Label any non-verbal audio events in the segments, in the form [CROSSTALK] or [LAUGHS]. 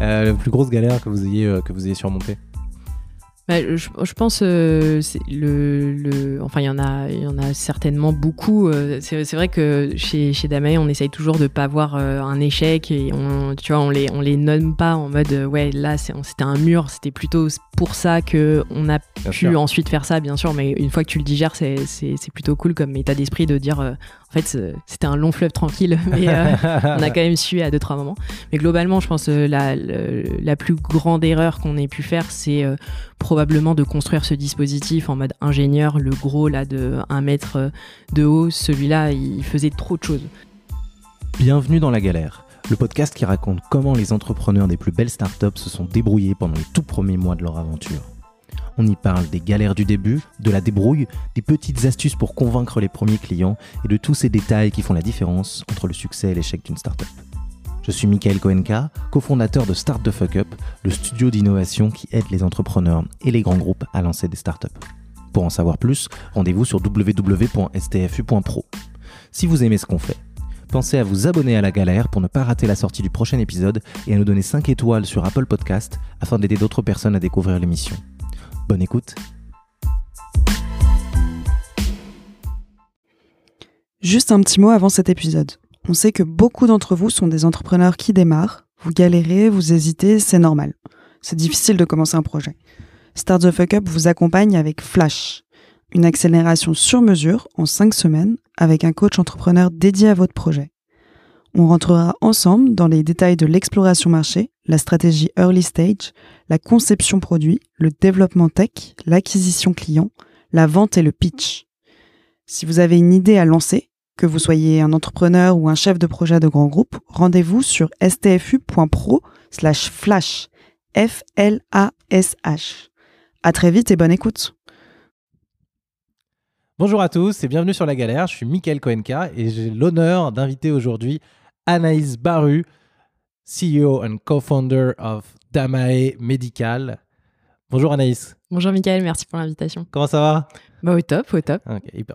la plus grosse galère que vous ayez, que vous ayez surmontée. Bah, je, je, pense euh, le, le, enfin il y en a il y en a certainement beaucoup euh, c'est vrai que chez chez Damae on essaye toujours de pas voir euh, un échec et on tu vois on les on les nomme pas en mode euh, ouais là c'était un mur c'était plutôt pour ça que on a pu ensuite faire ça bien sûr mais une fois que tu le digères c'est c'est plutôt cool comme état d'esprit de dire en fait c'était un long fleuve tranquille [LAUGHS] mais on a quand même su à deux trois moments mais globalement je pense la la plus grande erreur qu'on ait pu faire c'est probablement de construire ce dispositif en mode ingénieur, le gros là de 1 mètre de haut, celui-là il faisait trop de choses. Bienvenue dans la galère, le podcast qui raconte comment les entrepreneurs des plus belles startups se sont débrouillés pendant les tout premiers mois de leur aventure. On y parle des galères du début, de la débrouille, des petites astuces pour convaincre les premiers clients et de tous ces détails qui font la différence entre le succès et l'échec d'une startup. Je suis Michael Koenka, cofondateur de Start the Fuck Up, le studio d'innovation qui aide les entrepreneurs et les grands groupes à lancer des startups. Pour en savoir plus, rendez-vous sur www.stfu.pro. Si vous aimez ce qu'on fait, pensez à vous abonner à la galère pour ne pas rater la sortie du prochain épisode et à nous donner 5 étoiles sur Apple Podcast afin d'aider d'autres personnes à découvrir l'émission. Bonne écoute Juste un petit mot avant cet épisode. On sait que beaucoup d'entre vous sont des entrepreneurs qui démarrent. Vous galérez, vous hésitez, c'est normal. C'est difficile de commencer un projet. Start the Fuck Up vous accompagne avec Flash, une accélération sur mesure en 5 semaines avec un coach entrepreneur dédié à votre projet. On rentrera ensemble dans les détails de l'exploration marché, la stratégie early stage, la conception produit, le développement tech, l'acquisition client, la vente et le pitch. Si vous avez une idée à lancer, que vous soyez un entrepreneur ou un chef de projet de grand groupe, rendez-vous sur stfu.pro slash flash. F-L-A-S-H. À très vite et bonne écoute. Bonjour à tous et bienvenue sur La Galère. Je suis Mickaël Koenka et j'ai l'honneur d'inviter aujourd'hui Anaïs Baru, CEO and co-founder of Damae Medical. Bonjour Anaïs. Bonjour Mickaël, merci pour l'invitation. Comment ça va? Bah, au top, au top.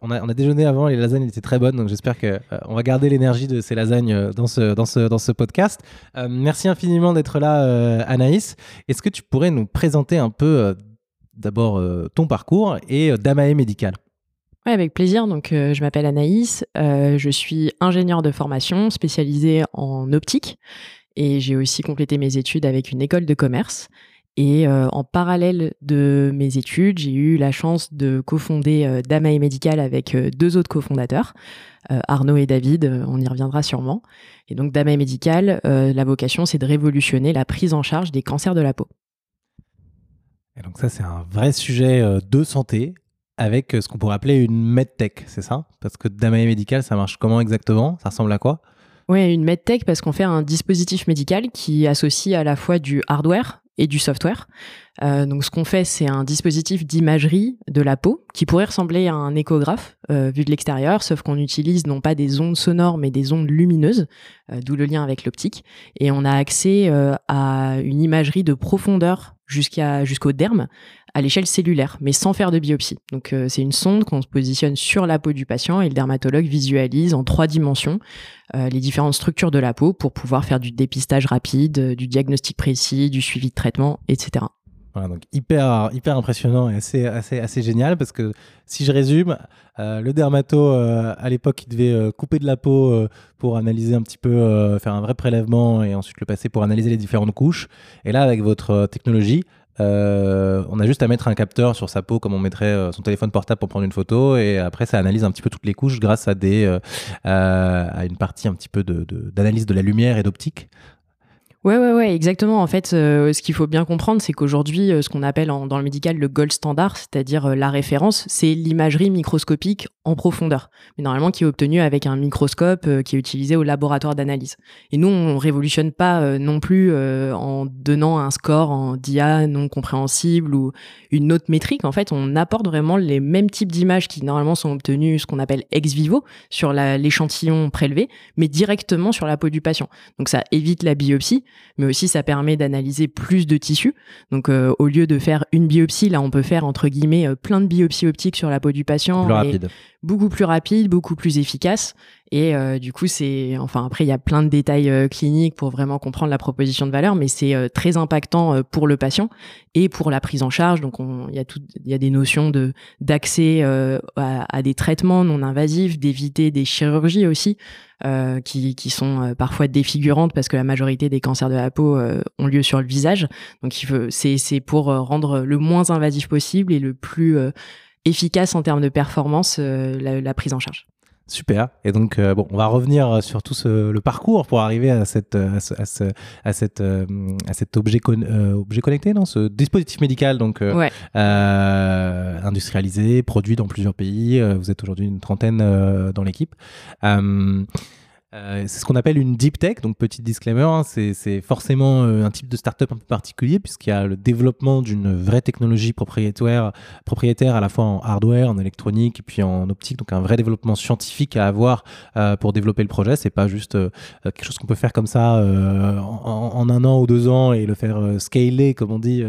On, a, on, a, déjeuné avant, les lasagnes étaient très bonnes, donc j'espère qu'on euh, on va garder l'énergie de ces lasagnes euh, dans ce, dans ce, dans ce podcast. Euh, merci infiniment d'être là, Anaïs. Est-ce que tu pourrais nous présenter un peu d'abord ton parcours et Damae Médical oui, avec plaisir. Donc, je m'appelle Anaïs, je suis ingénieure de formation spécialisée en optique et j'ai aussi complété mes études avec une école de commerce. Et euh, en parallèle de mes études, j'ai eu la chance de cofonder euh, Damae Medical avec euh, deux autres cofondateurs, Arnaud et David, on y reviendra sûrement. Et donc Damae Medical, la vocation, c'est de révolutionner la prise en charge des cancers de la peau. Et donc ça, c'est un vrai sujet de santé avec ce qu'on pourrait appeler une medtech, c'est ça? Parce que Damae Medical, ça marche comment exactement? Ça ressemble à quoi? Oui, une medtech parce qu'on fait un dispositif médical qui associe à la fois du hardware, et du software. Euh, donc ce qu'on fait, c'est un dispositif d'imagerie de la peau qui pourrait ressembler à un échographe euh, vu de l'extérieur, sauf qu'on utilise non pas des ondes sonores mais des ondes lumineuses, euh, d'où le lien avec l'optique. Et on a accès à une imagerie de profondeur jusqu'à jusqu'au derme à l'échelle cellulaire, mais sans faire de biopsie. Donc c'est une sonde qu'on se positionne sur la peau du patient et le dermatologue visualise en trois dimensions les différentes structures de la peau pour pouvoir faire du dépistage rapide, du diagnostic précis, du suivi de traitement, etc. Voilà, donc hyper, hyper impressionnant et assez, assez, assez génial parce que si je résume, euh, le dermato euh, à l'époque il devait euh, couper de la peau pour analyser un petit peu, faire un vrai prélèvement et ensuite le passer pour analyser les différentes couches. Et là avec votre technologie, on a juste à mettre un capteur sur sa peau comme on mettrait son téléphone portable pour prendre une photo et après ça analyse un petit peu toutes les couches grâce à des à une partie un petit peu d'analyse de, de la lumière et d'optique. Ouais, ouais, ouais, exactement. En fait, euh, ce qu'il faut bien comprendre, c'est qu'aujourd'hui, euh, ce qu'on appelle dans le médical le gold standard, c'est-à-dire euh, la référence, c'est l'imagerie microscopique en profondeur, mais normalement qui est obtenue avec un microscope qui est utilisé au laboratoire d'analyse. Et nous, on révolutionne pas non plus en donnant un score en DIA non compréhensible ou une autre métrique. En fait, on apporte vraiment les mêmes types d'images qui normalement sont obtenues, ce qu'on appelle ex vivo, sur l'échantillon prélevé, mais directement sur la peau du patient. Donc ça évite la biopsie mais aussi ça permet d'analyser plus de tissus. Donc euh, au lieu de faire une biopsie, là on peut faire entre guillemets euh, plein de biopsies optiques sur la peau du patient. Plus rapide. beaucoup plus rapide, beaucoup plus efficace. Et euh, du coup, c'est, enfin, après, il y a plein de détails euh, cliniques pour vraiment comprendre la proposition de valeur, mais c'est euh, très impactant pour le patient et pour la prise en charge. Donc, il y a tout, il y a des notions de d'accès à, des traitements non invasifs, d'éviter des chirurgies aussi, qui, qui sont parfois défigurantes parce que la majorité des cancers de la peau ont lieu sur le visage. Donc, c'est, pour rendre le moins invasif possible et le plus efficace en termes de performance la prise en charge. Super. Et donc, euh, bon, on va revenir sur tout ce, le parcours pour arriver à, cette, à, ce, à, cette, euh, à cet objet, euh, objet connecté, non ce dispositif médical donc industrialisé, produit dans plusieurs pays. vous êtes aujourd'hui une trentaine dans l'équipe. Euh, c'est ce qu'on appelle une deep tech, donc petit disclaimer, hein, c'est forcément euh, un type de startup un peu particulier puisqu'il y a le développement d'une vraie technologie propriétaire, propriétaire à la fois en hardware, en électronique et puis en optique, donc un vrai développement scientifique à avoir euh, pour développer le projet. C'est pas juste quelque chose qu'on peut faire comme ça en, un an ou deux ans et le faire scaler, comme on dit,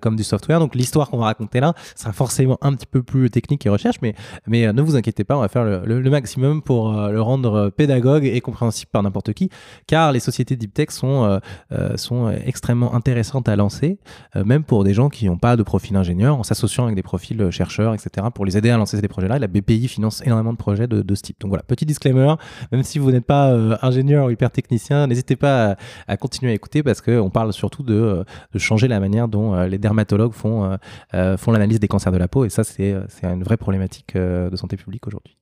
comme du software. Donc l'histoire qu'on va raconter là sera forcément un petit peu plus technique et recherche, mais, ne vous inquiétez pas, on va faire le, le maximum pour le rendre pédagogue compréhensible par n'importe qui, car les sociétés deep tech sont, euh, euh, sont extrêmement intéressantes à lancer, euh, même pour des gens qui n'ont pas de profil ingénieur, en s'associant avec des profils chercheurs, etc., pour les aider à lancer ces projets-là. La BPI finance énormément de projets de, ce type. Donc voilà, petit disclaimer, même si vous n'êtes pas ingénieur ou hyper technicien, n'hésitez pas à, continuer à écouter parce qu'on parle surtout de, changer la manière dont les dermatologues font, font l'analyse des cancers de la peau, et ça, c'est une vraie problématique de santé publique aujourd'hui.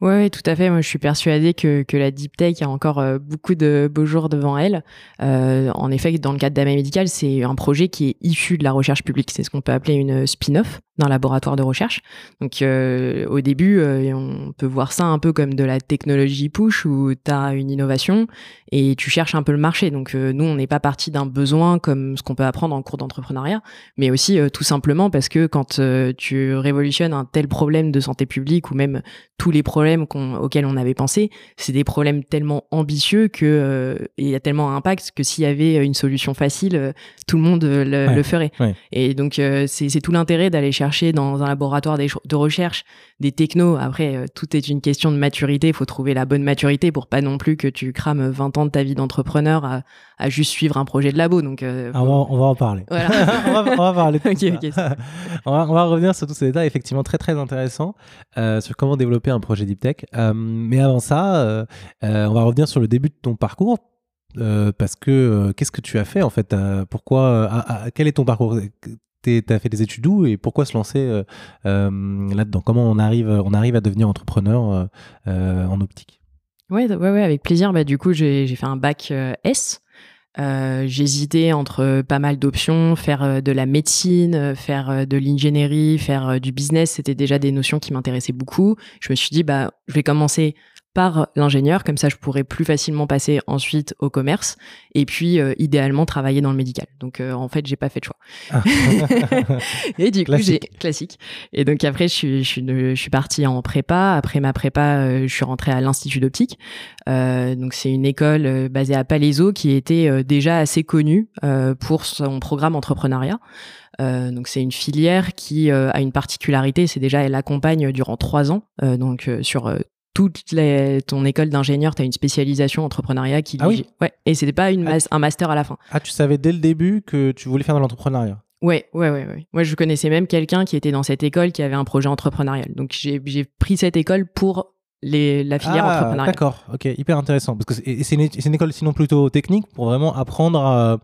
Oui, tout à fait. Moi, je suis persuadée que, que la deep tech a encore euh, beaucoup de beaux jours devant elle. Euh, en effet, dans le cadre d'AMA Médical, c'est un projet qui est issu de la recherche publique. C'est ce qu'on peut appeler une spin-off d'un laboratoire de recherche. Donc, euh, au début, on peut voir ça un peu comme de la technologie push où tu as une innovation et tu cherches un peu le marché. Donc, nous, on n'est pas parti d'un besoin comme ce qu'on peut apprendre en cours d'entrepreneuriat, mais aussi tout simplement parce que quand tu révolutionnes un tel problème de santé publique ou même tous les problèmes auxquels on avait pensé, c'est des problèmes tellement ambitieux que euh, il y a tellement un impact que s'il y avait une solution facile, euh, tout le monde euh, le, ferait. Et donc c'est tout l'intérêt d'aller chercher dans un laboratoire de recherche des technos. Après, tout est une question de maturité. Il faut trouver la bonne maturité pour pas non plus que tu crames 20 ans de ta vie d'entrepreneur à, juste suivre un projet de labo. Donc, ah, on, va, en parler. [LAUGHS] on, va, parler. [LAUGHS] [LAUGHS] on, va, revenir sur tous ces détails effectivement très très intéressants sur comment développer un projet deep tech. Euh, mais avant ça, euh, euh, on va revenir sur le début de ton parcours. parce que qu'est-ce que tu as fait en fait Pourquoi Quel est ton parcours? Tu as fait des études où et pourquoi se lancer là-dedans? Comment on arrive, on arrive à devenir entrepreneur en optique? Ouais, ouais, ouais, avec plaisir. Bah, du coup, j'ai fait un bac S. J'hésitais entre pas mal d'options, faire de la médecine, faire de l'ingénierie, faire du business. C'était déjà des notions qui m'intéressaient beaucoup. Je me suis dit, bah, je vais commencer par l'ingénieur, comme ça je pourrais plus facilement passer ensuite au commerce et puis euh, idéalement travailler dans le médical. Donc euh, en fait, j'ai pas fait de choix. Ah. [LAUGHS] et du coup, j'ai classique. Et donc après je suis je suis je suis partie en prépa, après ma prépa, euh, je suis rentrée à l'institut d'optique. donc c'est une école basée à Palaiso qui était déjà assez connue pour son programme entrepreneuriat. donc c'est une filière qui a une particularité, c'est déjà elle accompagne durant trois ans, donc sur toute les, ton école d'ingénieur, tu as une spécialisation entrepreneuriat qui ah oui ouais et c'était pas une ah. un master à la fin. Ah tu savais dès le début que tu voulais faire de l'entrepreneuriat? Ouais, ouais, ouais, ouais. Moi, je connaissais même quelqu'un qui était dans cette école qui avait un projet entrepreneurial. Donc, j'ai pris cette école pour les, la filière ah, entrepreneuriale. D'accord, ok, hyper intéressant. Parce que c'est une, une, école sinon plutôt technique pour vraiment apprendre à,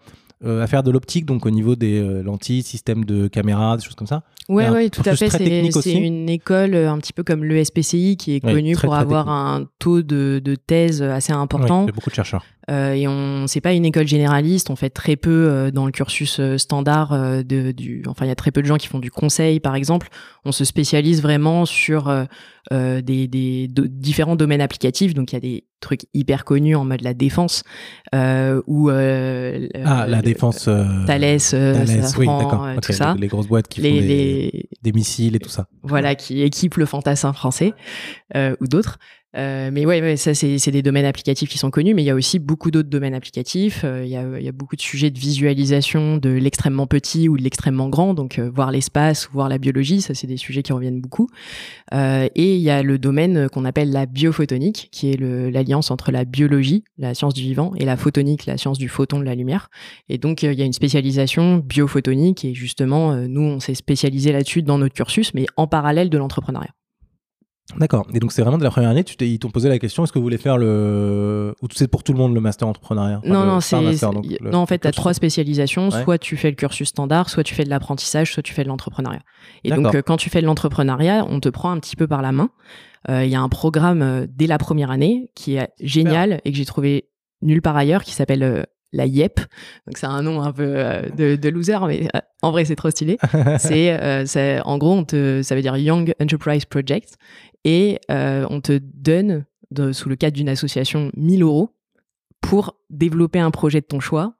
euh, à faire de l'optique, donc au niveau des euh, lentilles, systèmes de caméras, des choses comme ça. Ouais, ouais, tout à fait. C'est une école euh, un petit peu comme l'ESPCI qui est connue pour avoir un taux de, de, thèse assez important. il y a beaucoup de chercheurs. Euh, et on, c'est pas une école généraliste. On fait très peu euh, dans le cursus standard de, du. Enfin, il y a très peu de gens qui font du conseil, par exemple. On se spécialise vraiment sur des, des différents domaines applicatifs. Donc, il y a des trucs hyper connus en mode la défense ou ah la défense Thales, Thales oui, tout ça. Les, grosses boîtes qui font des des missiles et tout ça. Voilà, qui équipent le fantassin français euh, ou d'autres. Euh, mais ouais, ça c'est des domaines applicatifs qui sont connus, mais il y a aussi beaucoup d'autres domaines applicatifs. Euh, il y, a, y, a, beaucoup de sujets de visualisation de l'extrêmement petit ou de l'extrêmement grand, donc euh, voir l'espace, voir la biologie, ça c'est des sujets qui reviennent beaucoup. et il y a le domaine qu'on appelle la biophotonique, qui est l'alliance entre la biologie, la science du vivant, et la photonique, la science du photon de la lumière. Et donc il y a une spécialisation biophotonique, et justement nous on s'est spécialisé là-dessus dans notre cursus, mais en parallèle de l'entrepreneuriat. D'accord. Et donc, c'est vraiment de la première année, tu ils t'ont posé la question est-ce que vous voulez faire le. Ou c'est pour tout le monde le master entrepreneuriat? Non, non, c'est. Non, en fait, tu as trois spécialisations. Soit tu fais le cursus standard, soit tu fais de l'apprentissage, soit tu fais de l'entrepreneuriat. Et donc, euh, quand tu fais de l'entrepreneuriat, on te prend un petit peu par la main. Euh, il y a un programme euh, dès la première année qui est génial et que j'ai trouvé nulle part ailleurs qui s'appelle la YEP. Donc c'est un nom un peu de, de, loser, mais en vrai c'est trop stylé. [LAUGHS] c'est en gros on te, ça veut dire Young Enterprise Project et euh, on te donne, sous le cadre d'une association, 1000 euros pour développer un projet de ton choix.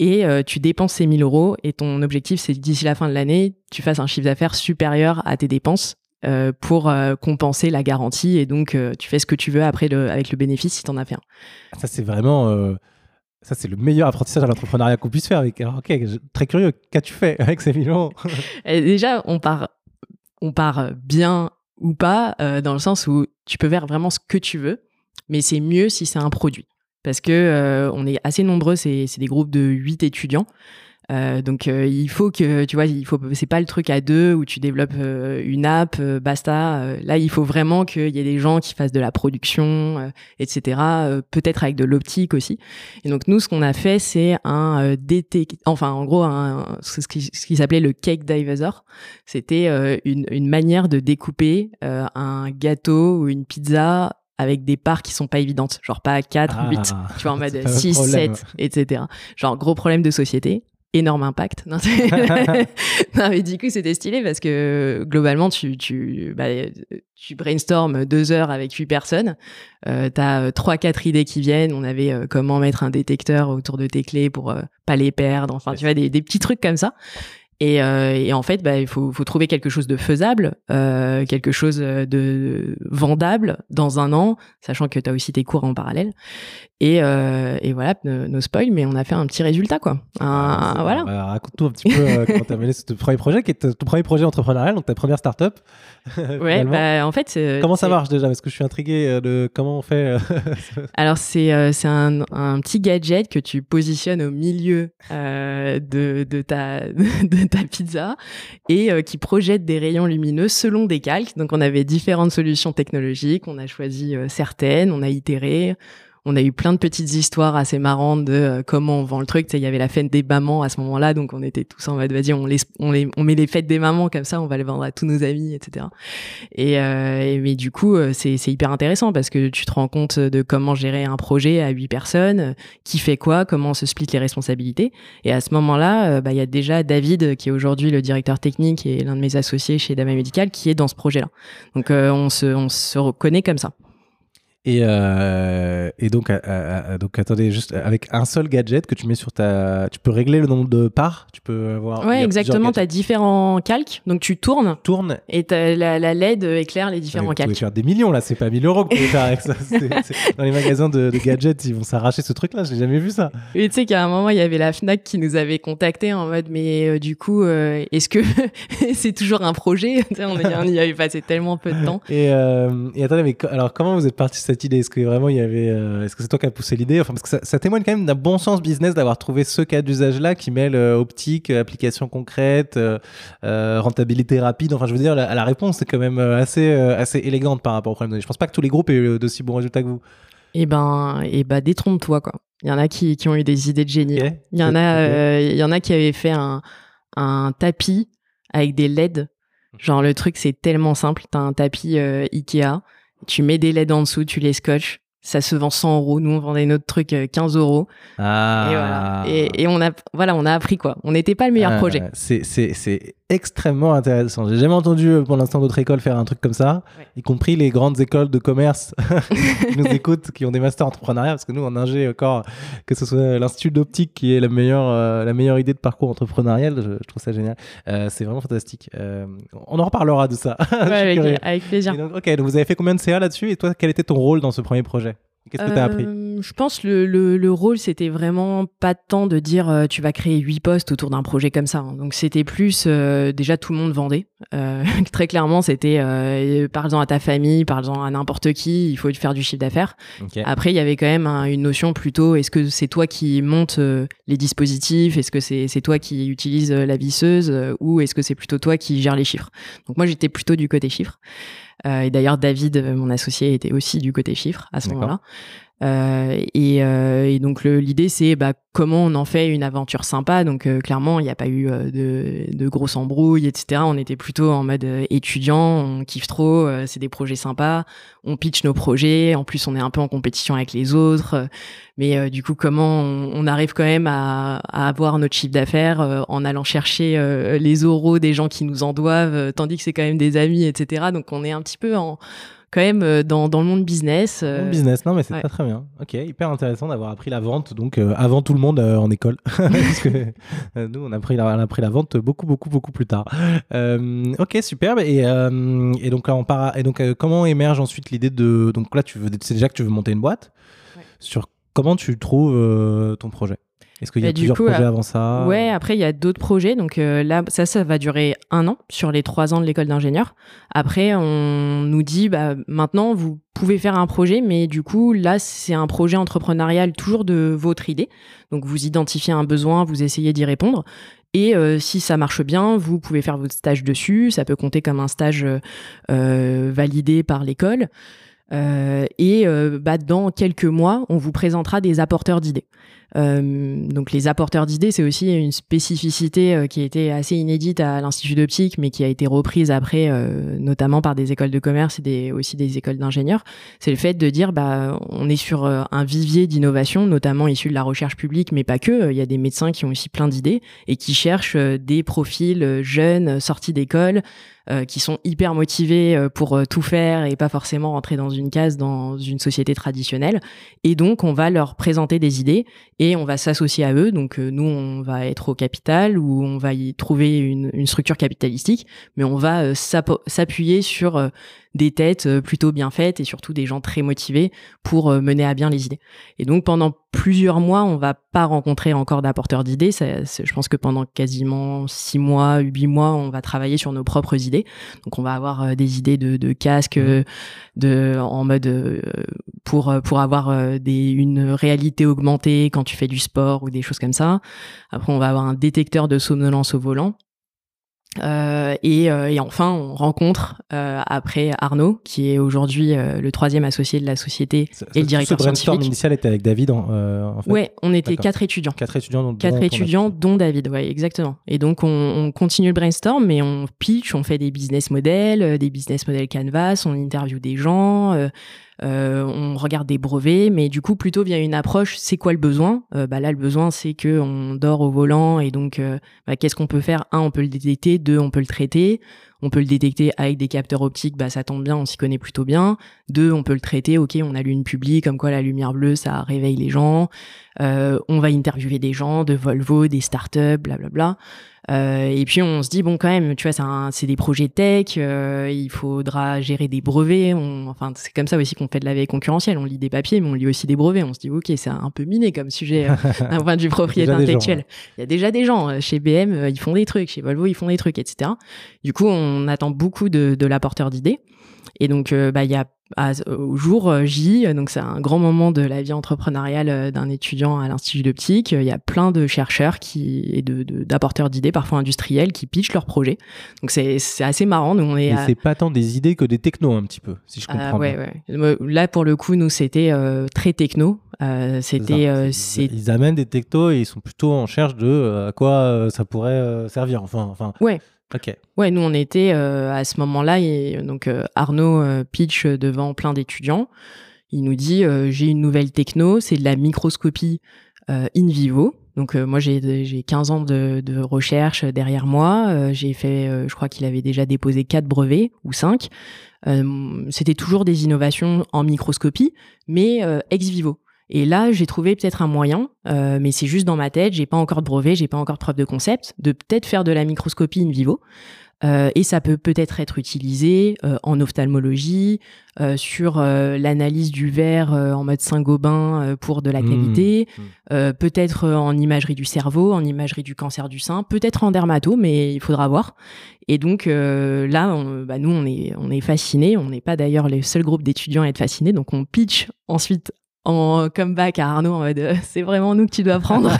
Et euh, tu dépenses ces 1000 euros et ton objectif, c'est d'ici la fin de l'année, tu fasses un chiffre d'affaires supérieur à tes dépenses euh, pour compenser la garantie. Et donc, tu fais ce que tu veux après avec le bénéfice si tu en as fait un. Ça, c'est vraiment. Ça, c'est le meilleur apprentissage à l'entrepreneuriat qu'on puisse faire. Avec... ok, très curieux. Qu'as-tu fait avec ces 1000 [LAUGHS] euros Déjà, on part, on part bien ou pas, euh, dans le sens où tu peux faire vraiment ce que tu veux, mais c'est mieux si c'est un produit. Parce que euh, on est assez nombreux, c'est des groupes de 8 étudiants. Euh, donc euh, il faut que tu vois, il faut c'est pas le truc à deux où tu développes euh, une app, basta. là, il faut vraiment qu'il y ait des gens qui fassent de la production, etc. Peut-être avec de l'optique aussi. Et donc nous, ce qu'on a fait, c'est un DT, enfin en gros, un, ce qui, ce qui s'appelait le cake divisor. C'était une, une manière de découper un gâteau ou une pizza avec des parts qui sont pas évidentes, genre pas 4, 8, ah, tu vois, en mode 6, 7, etc. Genre gros problème de société énorme impact. [LAUGHS] Non, mais du coup, c'était stylé parce que globalement, tu, tu, bah, tu brainstormes deux heures avec huit personnes. Euh, tu as euh, trois, quatre idées qui viennent. On avait euh, comment mettre un détecteur autour de tes clés pour euh, pas les perdre. Enfin, tu vois, des, des petits trucs comme ça. Et, euh, et, en fait, bah, il faut, faut, trouver quelque chose de faisable, euh, quelque chose de vendable dans un an, sachant que tu as aussi tes cours en parallèle. Et, euh, et voilà, nos spoils, mais on a fait un petit résultat, quoi. Un, ah, voilà. Bah, Raconte-nous un petit peu euh, comment tu as mené ce premier projet, qui est ton premier projet entrepreneurial, donc ta première start-up. [LAUGHS] ouais, bah, en fait. Comment ça marche déjà? Parce que je suis intrigué euh, de comment on fait. Euh, [LAUGHS] Alors, c'est un, un, petit gadget que tu positionnes au milieu de, de, ta, [LAUGHS] de ta pizza et qui projette des rayons lumineux selon des calques. Donc, on avait différentes solutions technologiques, on a choisi certaines, on a itéré on a eu plein de petites histoires assez marrantes de euh, comment on vend le truc. Il y avait la fête des mamans à ce moment-là, donc on était tous en mode vas-y, on, met les fêtes des mamans comme ça, on va les vendre à tous nos amis, etc. Et, euh, mais du coup, euh, c'est hyper intéressant parce que tu te rends compte de comment gérer un projet à huit personnes, qui fait quoi, comment on se split les responsabilités. Et à ce moment-là, bah, il y a déjà David qui est aujourd'hui le directeur technique et l'un de mes associés chez Dama Medical qui est dans ce projet-là. Donc on se reconnaît comme ça. Et, euh, et donc, euh, euh, donc, attendez, juste avec un seul gadget que tu mets sur ta. Tu peux régler le nombre de parts Tu peux avoir. Ouais, exactement. Tu as différents calques. Donc, tu tournes. Tourne. Et la, la, LED éclaire les différents calques. Vous pouvez faire des millions là, c'est pas 1000 euros que pouvez faire avec ça. [LAUGHS] Dans les magasins de, gadgets, ils vont s'arracher ce truc là, j'ai jamais vu ça. Et tu sais qu'à un moment, il y avait la Fnac qui nous avait contacté en mode, mais du coup, est-ce que [LAUGHS] c'est toujours un projet? [LAUGHS] On y avait passé tellement peu de temps. Et, et attendez, mais alors comment vous êtes parti cette idée Est-ce que vraiment il y avait. Euh, est-ce que c'est toi qui as poussé l'idée? Enfin, parce que ça, témoigne quand même d'un bon sens business d'avoir trouvé ce cas d'usage-là qui mêle euh, optique, application concrète, euh, rentabilité rapide. Enfin, je veux dire, la, la réponse est quand même assez, assez élégante par rapport au problème. Je pense pas que tous les groupes aient eu d'aussi bons résultats que vous. Eh ben, et eh ben détrompe-toi, quoi. Il y en a qui, qui, ont eu des idées de génie. Il y en a, il y en a qui avaient fait un, un tapis avec des LED. Genre, le truc, c'est tellement simple. T'as un tapis Ikea tu mets des LED en dessous, tu les scotches. Ça se vend 100 euros. Nous, on vendait notre truc 15 euh, euros. Ah. Et, voilà. et, on a, voilà, on a appris quoi. On n'était pas le meilleur ah, projet. C'est, c'est, c'est extrêmement intéressant. J'ai jamais entendu euh, pour l'instant d'autres écoles faire un truc comme ça, Ouais. y compris les grandes écoles de commerce [LAUGHS] qui nous [LAUGHS] écoutent, qui ont des masters entrepreneuriat, parce que nous en ingé encore, que ce soit l'institut d'optique qui est la meilleure, euh, la meilleure idée de parcours entrepreneurial, je, je trouve ça génial. Euh, c'est vraiment fantastique. Euh, on en reparlera de ça. [LAUGHS] Ouais, avec, plaisir. Donc, ok, donc vous avez fait combien de CA là-dessus Et toi, quel était ton rôle dans ce premier projet? Qu'est-ce que tu as appris? Euh, Je pense le, le, le rôle, c'était vraiment pas tant de dire euh, tu vas créer huit postes autour d'un projet comme ça. hein. Donc c'était plus euh, déjà tout le monde vendait. [LAUGHS] Très clairement, c'était parle-en à ta famille, parle-en à n'importe qui. Il faut faire du chiffre d'affaires. Après, il y avait quand même un- une notion plutôt est-ce que c'est toi qui monte euh, les dispositifs? Est-ce que c'est toi qui utilise euh, la visseuse? Ou est-ce que c'est plutôt toi qui gère les chiffres? Donc moi, j'étais plutôt du côté chiffres. Euh, et d'ailleurs, David, euh, mon associé, était aussi du côté chiffres à ce moment-là. Euh, et, euh, et donc l'idée c'est bah, comment on en fait une aventure sympa. Donc euh, clairement il n'y a pas eu de, de grosses embrouilles, etc. On était plutôt en mode étudiant, on kiffe trop, c'est des projets sympas, on pitch nos projets. En plus on est un peu en compétition avec les autres, mais du coup comment on, arrive quand même à, à avoir notre chiffre d'affaires en allant chercher les euros des gens qui nous en doivent, tandis que c'est quand même des amis, etc. Donc on est un petit peu en quand même euh, dans, dans le monde business. euh, Bon business, non mais c'est ouais. très très bien. Ok, hyper intéressant d'avoir appris la vente donc euh, avant tout le monde euh, en école. [LAUGHS] Parce que euh, nous on a, appris la, on a appris la vente beaucoup beaucoup beaucoup plus tard. Euh, ok, superbe. Et, euh, et donc là on part. à- et donc euh, comment émerge ensuite l'idée de donc là tu veux c'est déjà que tu veux monter une boîte. Ouais. Sur comment tu trouves euh, ton projet? Est-ce qu'il y a Bah, du plusieurs coup, projets avant ça Ouais, après il y a d'autres projets. Donc euh, là, ça, ça va durer un an sur les trois ans de l'école d'ingénieur. Après, on nous dit, bah, maintenant vous pouvez faire un projet, mais du coup là c'est un projet entrepreneurial toujours de votre idée. Donc vous identifiez un besoin, vous essayez d'y répondre. Et euh, si ça marche bien, vous pouvez faire votre stage dessus. Ça peut compter comme un stage euh, euh, validé par l'école. Euh, et euh, bah, dans quelques mois, on vous présentera des apporteurs d'idées. Euh, donc les apporteurs d'idées, c'est aussi une spécificité euh, qui été assez inédite à l'Institut d'optique, mais qui a été reprise après, euh, notamment par des écoles de commerce et aussi des écoles d'ingénieurs. C'est le fait de dire, bah, on est sur un vivier d'innovation, notamment issu de la recherche publique, mais pas que. Il y a des médecins qui ont aussi plein d'idées et qui cherchent des profils jeunes, sortis d'école, qui sont hyper motivés pour tout faire et pas forcément rentrer dans une case dans une société traditionnelle. Et donc, on va leur présenter des idées et on va s'associer à eux. Donc, euh, nous, on va être au capital ou on va y trouver une, structure capitalistique, mais on va euh, s'appuyer sur euh, des têtes euh, plutôt bien faites et surtout des gens très motivés pour euh, mener à bien les idées. Et donc, pendant plusieurs mois, on va pas rencontrer encore d'apporteurs d'idées. Je pense que pendant quasiment six mois, huit mois, on va travailler sur nos propres idées. Donc, on va avoir euh, des idées de, de casques, euh, de en mode pour pour avoir des une réalité augmentée quand tu fais du sport ou des choses comme ça. Après, on va avoir un détecteur de somnolence au volant. Euh, et, euh, et enfin, on rencontre euh, après Arnaud, qui est aujourd'hui euh, le troisième associé de la société. Et le directeur Ce brainstorm scientifique. initial était avec David en, en fait. Ouais, on était quatre étudiants. Quatre étudiants. dont- Quatre dont étudiants, dont David, ouais, exactement. Et donc, on, on continue le brainstorm, mais on pitch, on fait des business models, des business models canvas, on interview des gens, on regarde des brevets, mais du coup, plutôt via une approche, c'est quoi le besoin? Euh, bah Là, le besoin, c'est que on dort au volant, et donc, euh, bah, qu'est-ce qu'on peut faire? Un, on peut le détecter. Deux, on peut le traiter. On peut le détecter avec des capteurs optiques, bah, ça tombe bien, on s'y connaît plutôt bien. Deux, on peut le traiter, ok, on allume une public, comme quoi la lumière bleue, ça réveille les gens. Euh, on va interviewer des gens de Volvo, des startups, blablabla. Euh, et puis on se dit bon quand même, tu vois, c'est des projets tech, euh, il faudra gérer des brevets. On, enfin, c'est comme ça aussi qu'on fait de la veille concurrentielle. On lit des papiers, mais on lit aussi des brevets. On se dit ok, c'est un peu miné comme sujet [LAUGHS] d'un point de vue propriété intellectuelle. Il y a déjà des gens chez BM, ils font des trucs, chez Volvo, ils font des trucs, etc. Du coup, on attend beaucoup de, de l'apporteur d'idées. Et donc, euh, bah, il y a à- au jour euh, J, donc c'est un grand moment de la vie entrepreneuriale euh, d'un étudiant à l'Institut d'optique. Il y a plein de chercheurs qui, et de, de- d'apporteurs d'idées, parfois industriels, qui pitchent leurs projets. Donc c'est, assez marrant. Nous, on est à- c'est pas tant des idées que des technos un petit peu, si je ah, comprends ouais, bien. ouais. Là, pour le coup, nous, c'était euh, très techno. Euh, c'était, Ils- amènent des technos et ils sont plutôt en recherche de à quoi ça pourrait servir. Enfin, enfin. Ouais. Ok. Ouais, nous on était euh, à ce moment-là et donc euh, Arnaud euh, pitch devant plein d'étudiants. Il nous dit j'ai une nouvelle techno, c'est de la microscopie in vivo. Donc moi j'ai 15 ans de, de, recherche derrière moi. j'ai fait, je crois qu'il avait déjà déposé quatre brevets ou cinq. C'était toujours des innovations en microscopie, mais ex vivo. Et là, j'ai trouvé peut-être un moyen, euh, mais c'est juste dans ma tête, j'ai pas encore de brevet, j'ai pas encore de preuve de concept, de peut-être faire de la microscopie in vivo. Euh, et ça peut peut-être être utilisé euh, en ophtalmologie, sur l'analyse du verre en mode Saint-Gobain pour de la Mmh. qualité, Mmh. peut-être en imagerie du cerveau, en imagerie du cancer du sein, peut-être en dermato, mais il faudra voir. Et donc là, on, bah, nous, on est, on est fascinés. On n'est pas d'ailleurs les seuls groupes d'étudiants à être fascinés. Donc on pitch ensuite en comeback à Arnaud en mode euh, c'est vraiment nous que tu dois prendre. [LAUGHS]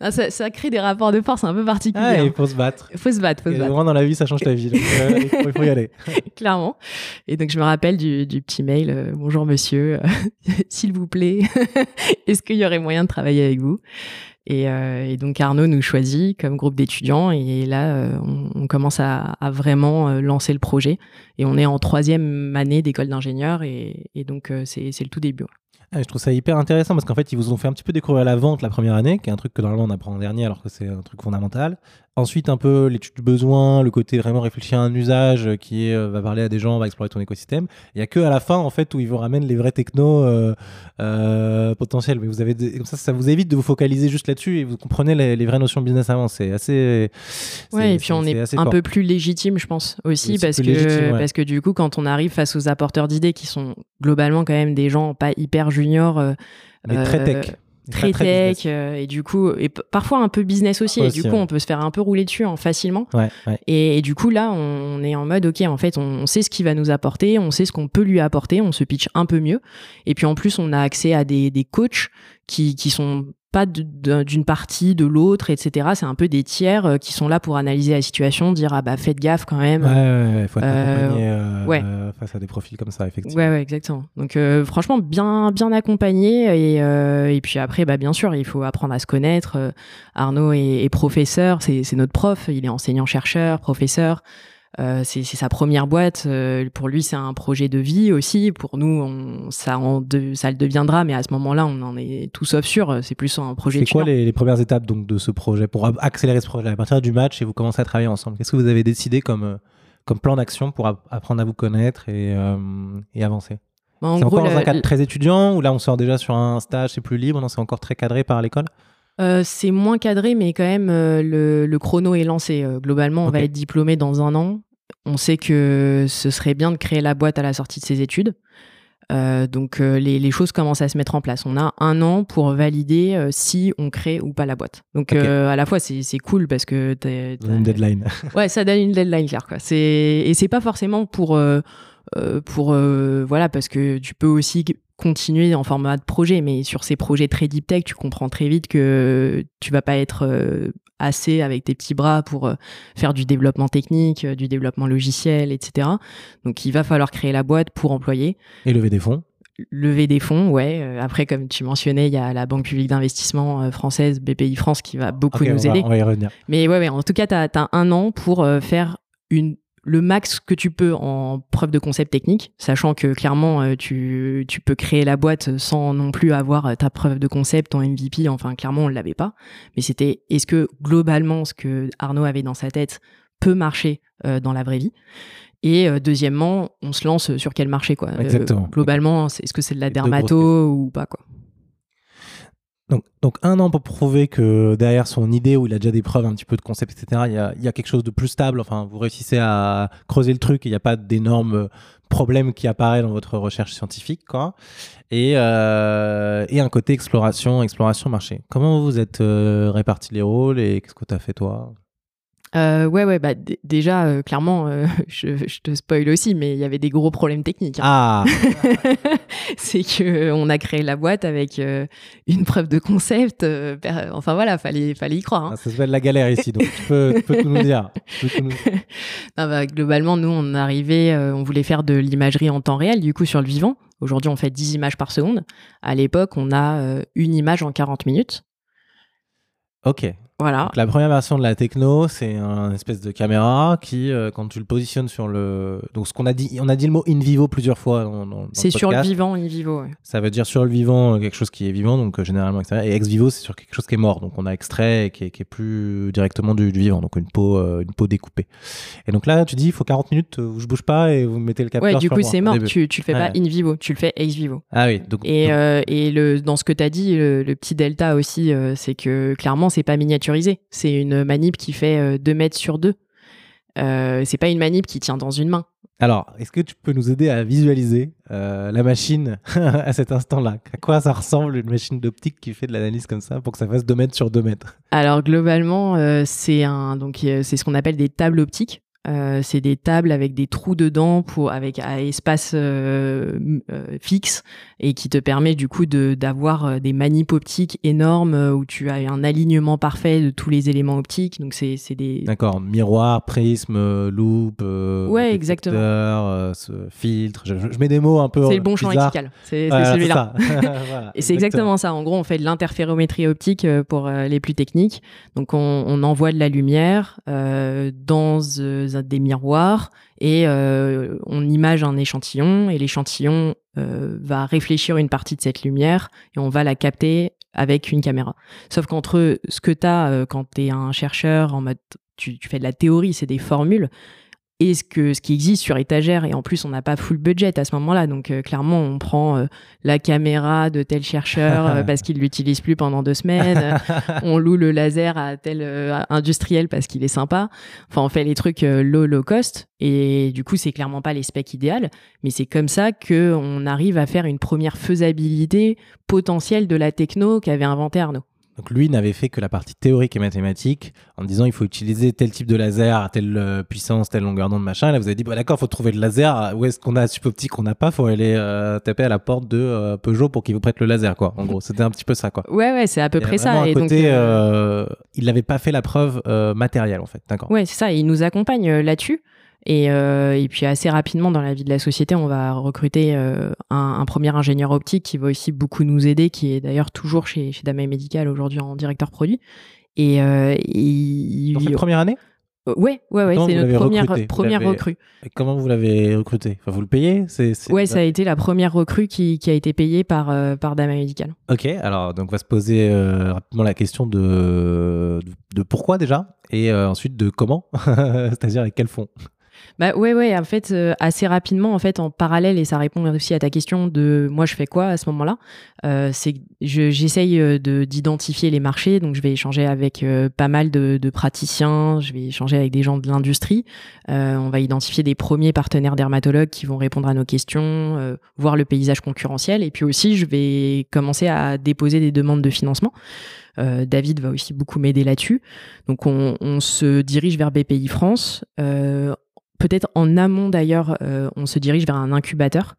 [LAUGHS] Ça, ça crée des rapports de force un peu particuliers. Ah, hein. il faut se battre. Faut se battre, faut se battre, vraiment, dans la vie, ça change ta vie. Donc, euh, il, faut, il faut y aller. [LAUGHS] clairement. Et donc je me rappelle du, du petit mail euh, bonjour monsieur, s'il vous plaît, est-ce qu'il y aurait moyen de travailler avec vous? Et, euh, et donc Arnaud nous choisit comme groupe d'étudiants et là euh, on, on commence à, à vraiment euh, lancer le projet et on est en troisième année d'école d'ingénieur et, et donc euh, c'est le tout début. Ah, je trouve ça hyper intéressant parce qu'en fait, ils vous ont fait un petit peu découvrir la vente la première année, qui est un truc que normalement on apprend en dernier alors que c'est un truc fondamental. Ensuite, un peu l'étude du besoin, le côté vraiment réfléchir à un usage qui est, euh, va parler à des gens, va explorer ton écosystème. Il y a que à la fin, en fait, où ils vous ramènent les vrais technos euh, euh, potentiels. Mais vous avez des- comme ça, ça vous évite de vous focaliser juste là-dessus et vous comprenez les, les vraies notions de business avant. C'est assez. Ouais, et puis on est un fort. peu plus légitime, je pense, aussi, Aussi parce que. Parce que du coup, quand on arrive face aux apporteurs d'idées qui sont globalement quand même des gens pas hyper juniors, euh, Mais très euh, tech. très tech, euh, et du coup, et parfois un peu business aussi, et du coup, ouais. on peut se faire un peu rouler dessus hein, facilement. Ouais, ouais. Et, et du coup, là, on, est en mode, OK, en fait, on, sait ce qu'il va nous apporter, on sait ce qu'on peut lui apporter, on se pitch un peu mieux. Et puis, en plus, on a accès à des, des coachs qui, qui sont pas d'une partie, de l'autre, etc. C'est un peu des tiers euh, qui sont là pour analyser la situation, dire, ah bah, faites gaffe quand même. Ouais, ouais, ouais, faut être Euh, accompagné euh, ouais. euh, face à des profils comme ça, effectivement. Ouais, ouais, exactement. Donc, franchement, bien, bien accompagné. Et, et puis après, bah, bien sûr, il faut apprendre à se connaître. Arnaud est, est professeur, c'est c'est notre prof. Il est enseignant-chercheur, professeur. Euh, c'est sa première boîte. Euh, pour lui, c'est un projet de vie aussi. Pour nous, on, ça, en de- ça le deviendra, mais à ce moment-là, on en est tout sauf sûr. C'est plus un projet C'est quoi les, les premières étapes donc, de ce projet pour accélérer ce projet? À partir du match et vous commencez à travailler ensemble, qu'est-ce que vous avez décidé comme, euh, comme plan d'action pour ap- apprendre à vous connaître et, euh, et avancer? Bah, en C'est encore dans un cadre très étudiant ou là on sort déjà sur un stage, c'est plus libre, non, c'est encore très cadré par l'école? Euh, c'est moins cadré, mais quand même, euh, le, le chrono est lancé. Euh, globalement, on va être diplômé dans un an. On sait que ce serait bien de créer la boîte à la sortie de ses études. Donc, les, les choses commencent à se mettre en place. On a un an pour valider si on crée ou pas la boîte. Donc, à la fois, c'est cool parce que t'es- Vous avez Une t'as- deadline. [LAUGHS] Ouais, ça donne une deadline claire quoi. Et c'est pas forcément pour euh, pour euh, voilà parce que tu peux aussi continuer en format de projet, mais sur ces projets très deep tech, tu comprends très vite que tu vas pas être euh, assez avec tes petits bras pour euh, faire du développement technique, euh, du développement logiciel, etc. Donc il va falloir créer la boîte pour employer Et lever des fonds. lever des fonds, ouais. Après, comme tu mentionnais, il y a la Banque publique d'investissement française, BPI France, qui va beaucoup nous on, va, aider. on va y revenir. Mais ouais, ouais, en tout cas, tu as, un an pour faire une, le max que tu peux en preuve de concept technique, sachant que clairement, euh, tu, tu peux créer la boîte sans non plus avoir euh, ta preuve de concept, ton MVP. Enfin, clairement, on ne l'avait pas. Mais c'était est-ce que globalement, ce que Arnaud avait dans sa tête peut marcher euh, dans la vraie vie? Et euh, deuxièmement, on se lance sur quel marché quoi. Euh, globalement, c'est- est-ce que c'est de la dermato ou pas quoi? Donc, un an pour prouver que derrière son idée où il a déjà des preuves un petit peu de concept, etc., il y a, il y a quelque chose de plus stable. Enfin, vous réussissez à creuser le truc et il n'y a pas d'énormes problèmes qui apparaissent dans votre recherche scientifique. Quoi. Et, euh, et un côté exploration, exploration marché. Comment vous êtes euh, répartis les rôles et qu'est-ce que tu as fait toi? Euh, ouais, ouais, bah déjà, euh, clairement, euh, [LAUGHS] je, je te spoil aussi, mais il y avait des gros problèmes techniques. hein. Ah [LAUGHS] c'est que euh, on a créé la boîte avec une preuve de concept. enfin voilà, fallait, fallait y croire. hein. Ça s'appelle la galère ici, donc tu peux, tu peux tout nous dire. Tu peux tout nous- [LAUGHS] Non, bah, globalement, nous, on arrivait, on voulait faire de l'imagerie en temps réel, du coup, sur le vivant. Aujourd'hui, on fait 10 images par seconde. À l'époque, on a une image en 40 minutes. Ok. Voilà. Donc, la première version de la techno, c'est un espèce de caméra qui, euh, quand tu le positionnes sur le. Donc, ce qu'on a dit, on a dit le mot in vivo plusieurs fois. dans- dans- dans C'est sur le vivant, in vivo. ouais. Ça veut dire sur le vivant euh, quelque chose qui est vivant, donc euh, généralement extérieur. Et ex vivo, c'est sur quelque chose qui est mort. Donc on a extrait et qui est, qui est plus directement du, du vivant, donc une peau, euh, une peau découpée. Et donc là, tu dis, il faut 40 minutes où je bouge pas et vous mettez le capteur. Ouais, du sur coup, c'est mort. Tu, tu le fais pas in vivo, tu le fais ex vivo. Ah oui, donc. Et, donc- et le, dans ce que tu as dit, le, le petit delta aussi, c'est que clairement, c'est pas C'est une manip qui fait 2 mètres sur 2. Euh, c'est pas une manip qui tient dans une main. Alors, est-ce que tu peux nous aider à visualiser euh, la machine [LAUGHS] à cet instant-là? À quoi ça ressemble une machine d'optique qui fait de l'analyse comme ça pour que ça fasse 2 mètres sur 2 mètres? Alors globalement, euh, c'est un donc euh, c'est ce qu'on appelle des tables optiques. Euh, c'est des tables avec des trous dedans pour avec à espace euh, euh, fixe et qui te permet du coup d'avoir des manips optiques énormes où tu as un alignement parfait de tous les éléments optiques. Donc c'est c'est des D'accord, miroir, prisme, loupe, Ouais, exactement. filtre. Je, je mets des mots un peu. c'est le bon champ lexical. C'est Ouais, celui-là. [LAUGHS] Voilà, Et c'est exactement ça. En gros, on fait de l'interférométrie optique pour les plus techniques. Donc, on, on envoie de la lumière dans des miroirs et euh, on image un échantillon et l'échantillon euh, va réfléchir une partie de cette lumière et on va la capter avec une caméra. Sauf qu'entre ce que tu as quand tu es un chercheur en mode tu fais de la théorie, c'est des formules et ce, que, ce qui existe sur étagère. Et en plus, on n'a pas full budget à ce moment-là. Donc, euh, clairement, on prend euh, la caméra de tel chercheur euh, [LAUGHS] parce qu'il l'utilise plus pendant deux semaines. [LAUGHS] on loue le laser à tel industriel parce qu'il est sympa. Enfin, on fait les trucs low, low cost. Et du coup, c'est clairement pas les specs idéales. Mais c'est comme ça qu'on arrive à faire une première faisabilité potentielle de la techno qu'avait inventé Arnaud. Donc lui n'avait fait que la partie théorique et mathématique en disant il faut utiliser tel type de laser à telle euh, puissance, telle longueur d'onde, machin. Et là vous avez dit bah, d'accord, faut trouver le laser. Où est-ce qu'on a super optique qu'on n'a pas? Faut aller euh, taper à la porte de euh, Peugeot pour qu'il vous prête le laser quoi. En gros, c'était un petit peu ça quoi. Ouais, ouais, c'est à peu Il près ça. Et côté, euh, il n'avait pas fait la preuve matérielle en fait. D'accord. Ouais, c'est ça. Et il nous accompagne là-dessus. Et, euh, et puis assez rapidement dans la vie de la société, on va recruter euh, un, un premier ingénieur optique qui va aussi beaucoup nous aider, qui est d'ailleurs toujours chez, chez Damae Medical aujourd'hui en directeur produit. Et, euh, il, Dans cette première année? Euh, ouais, ouais, ouais, c'est notre première, recruté? première recrue. Et comment vous l'avez recruté? Enfin, vous le payez C'est c'est- Ouais, ça a été la première recrue qui, qui a été payée par, euh, par Damae Medical. Ok, alors donc on va se poser euh, rapidement la question de, de, de pourquoi déjà? Et euh, ensuite de comment, [LAUGHS] c'est-à-dire avec quel fond. Bah ouais, ouais, en fait, euh, assez rapidement, en fait, en parallèle, et ça répond aussi à ta question de moi, je fais quoi à ce moment-là, euh, c'est que je- j'essaye euh, de d'identifier les marchés, donc je vais échanger avec pas mal de, de praticiens, je vais échanger avec des gens de l'industrie, on va identifier des premiers partenaires dermatologues qui vont répondre à nos questions, voir le paysage concurrentiel, et puis aussi, je vais commencer à déposer des demandes de financement. David va aussi beaucoup m'aider là-dessus. Donc, on, se dirige vers BPI France. Peut-être en amont d'ailleurs, euh, on se dirige vers un incubateur.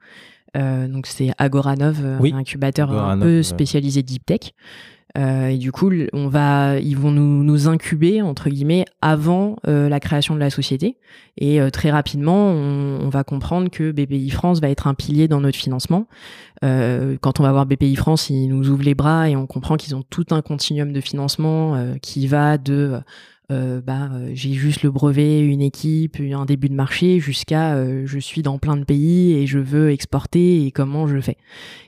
Euh, donc c'est Agoranov, euh, Oui, un incubateur Agoranov, un peu spécialisé deep tech. Euh, et du coup, on va, ils vont nous, nous incuber entre guillemets avant euh, la création de la société. Et euh, très rapidement, on, on va comprendre que BPI France va être un pilier dans notre financement. Quand on va voir BPI France, ils nous ouvrent les bras et on comprend qu'ils ont tout un continuum de financement qui va de euh, bah, euh, j'ai juste le brevet, une équipe, un début de marché, jusqu'à euh, je suis dans plein de pays et je veux exporter et comment je fais.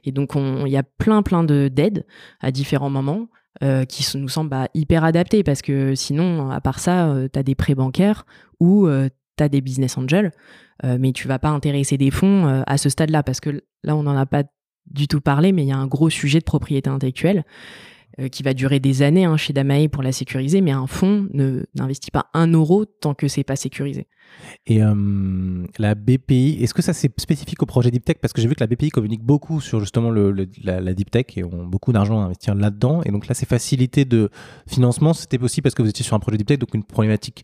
Et donc on- il y a plein plein de d'aides à différents moments qui nous semblent bah, hyper adaptés parce que sinon, à part ça, tu as des prêts bancaires ou tu as des business angels, mais tu vas pas intéresser des fonds à ce stade-là parce que là, on n'en a pas du tout parlé, mais il y a un gros sujet de propriété intellectuelle qui va durer des années hein, chez Damae pour la sécuriser, mais un fonds n'investit pas un euro tant que c'est pas sécurisé. Et euh, la BPI, est-ce que ça c'est spécifique au projet Deep Tech Parce que j'ai vu que la BPI communique beaucoup sur justement la, la Deep Tech et ont beaucoup d'argent à investir là-dedans. Et donc là, ces facilités de financement, c'était possible parce que vous étiez sur un projet Deep Tech, donc une problématique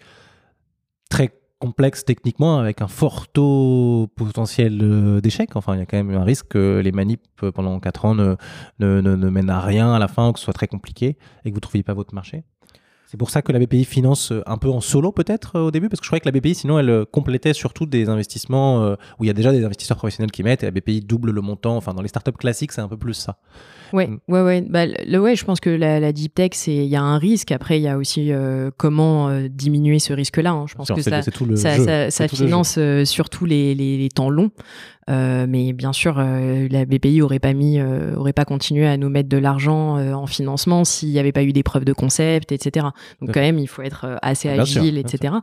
très complexe techniquement avec un fort taux potentiel euh, d'échec. Enfin, il y a quand même un risque que les manips euh, pendant 4 ans ne, ne, ne- ne mènent à rien à la fin, ou que ce soit très compliqué et que vous ne trouviez pas votre marché. C'est pour ça que la BPI finance euh, un peu en solo peut-être au début, parce que je croyais que la BPI sinon elle complétait surtout des investissements où il y a déjà des investisseurs professionnels qui mettent et la BPI double le montant. Enfin, dans les startups classiques, c'est un peu plus ça. Ouais, Mm. ouais, ouais. Bah, le, ouais, je pense que la, la deep tech, il y a un risque. Après, il y a aussi euh, comment euh, diminuer ce risque-là. hein. Je pense que ça, c'est tout le ça, jeu. ça, C'est ça tout le jeu. finance euh, surtout les, les, les temps longs. Mais bien sûr, la BPI aurait pas mis, aurait pas continué à nous mettre de l'argent en financement s'il n'y avait pas eu des preuves de concept, etc. Donc quand même, il faut être assez Bien sûr, agile, etc.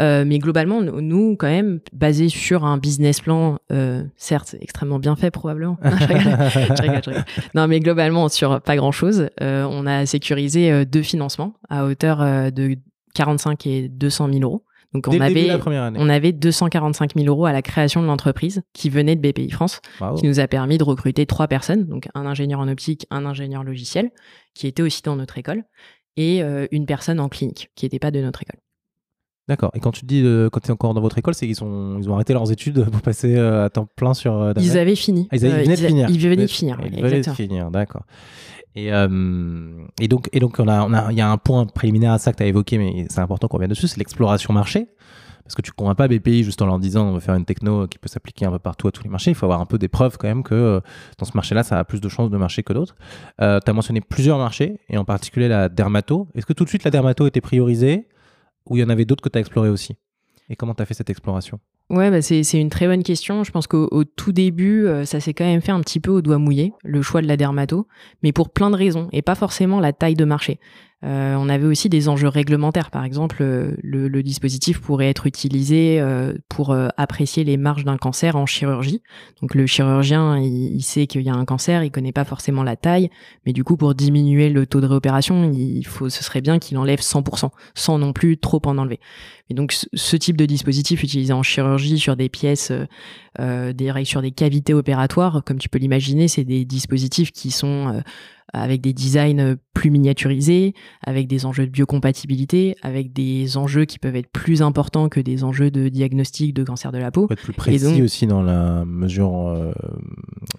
Mais globalement, nous- quand même, basé sur un business plan, certes extrêmement bien fait probablement. Non, [LAUGHS] je rigole, je rigole, je rigole. Non, mais globalement, sur pas grand-chose, euh, on a sécurisé euh, deux financements à hauteur euh, de 45 et 200 000 euros. Donc Dès on avait, on avait 245 000 euros à la création de l'entreprise qui venait de BPI France, qui nous a permis de recruter trois personnes, donc un ingénieur en optique, un ingénieur logiciel, qui était aussi dans notre école, et euh, une personne en clinique, qui n'était pas de notre école. D'accord. Et quand tu dis euh, quand tu es encore dans votre école, c'est qu'ils ont, ils ont arrêté leurs études pour passer euh, à temps plein sur. euh, Ils Damel avaient fini. Ah, ils, avaient- ils venaient de finir. Ils venaient de finir, Ils venaient de finir, d'accord. Et, et donc, et donc on a, on a, il y a un point préliminaire à ça que tu as évoqué, mais c'est important qu'on revienne dessus, c'est l'exploration marché. Parce que tu ne convaincs pas BPI juste en leur disant on va faire une techno qui peut s'appliquer un peu partout à tous les marchés. Il faut avoir un peu des preuves quand même que dans ce marché-là, ça a plus de chances de marcher que d'autres. Tu as mentionné plusieurs marchés, et en particulier la dermato. Est-ce que tout de suite la dermato était priorisée? Ou il y en avait d'autres que tu as explorés aussi? Et comment tu as fait cette exploration? Ouais, bah c'est une très bonne question. Je pense qu'au au tout début, euh, ça s'est quand même fait un petit peu au doigt mouillé, le choix de la dermato, mais pour plein de raisons, et pas forcément la taille de marché. Euh, on avait aussi des enjeux réglementaires. Par exemple, euh, le, dispositif pourrait être utilisé euh, pour apprécier les marges d'un cancer en chirurgie. Donc le chirurgien, il, sait qu'il y a un cancer, il connaît pas forcément la taille, mais du coup, pour diminuer le taux de réopération, il faut, ce serait bien qu'il enlève 100%, sans non plus trop en enlever. Et donc, ce, type de dispositif utilisé en chirurgie sur des pièces, des sur des cavités opératoires, comme tu peux l'imaginer, c'est des dispositifs qui sont avec des designs plus miniaturisés, avec des enjeux de biocompatibilité, avec des enjeux qui peuvent être plus importants que des enjeux de diagnostic de cancer de la peau. Faut être plus précis donc- aussi dans la mesure euh,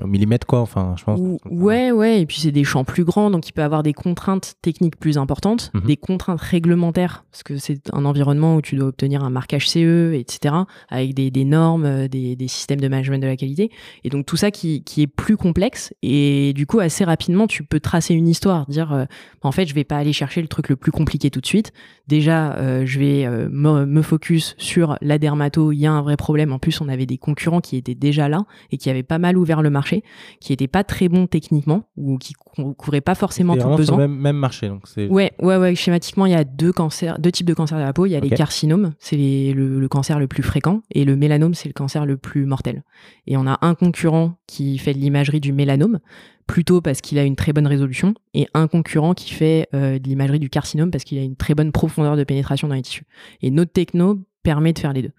au millimètre, quoi. Enfin, je pense. Ou- Ouais, ouais, et puis c'est des champs plus grands, donc il peut avoir des contraintes techniques plus importantes, Mhm. des contraintes réglementaires, parce que c'est un environnement où tu dois obtenir un marquage CE, etc., avec des, des normes, euh, des, des systèmes de management de la qualité, et donc tout ça qui, qui est plus complexe, et du coup assez rapidement tu peux tracer une histoire, dire euh, en fait je vais pas aller chercher le truc le plus compliqué tout de suite, déjà euh, je vais euh, me, me focus sur la dermato, il y a un vrai problème, en plus on avait des concurrents qui étaient déjà là, et qui avaient pas mal ouvert le marché, qui étaient pas très bons techniquement ou qui cou- couvraient pas forcément tout besoin. même, même marché. Donc c'est Ouais, ouais, ouais. Schématiquement, il y a deux cancers, deux types de cancers de la peau. Il y a les carcinomes, c'est le, le cancer le plus fréquent, et le mélanome, c'est le cancer le plus mortel. Et on a un concurrent qui fait de l'imagerie du mélanome, plutôt parce qu'il a une très bonne résolution, et un concurrent qui fait euh, de l'imagerie du carcinome parce qu'il a une très bonne profondeur de pénétration dans les tissus. Et notre techno permet de faire les deux.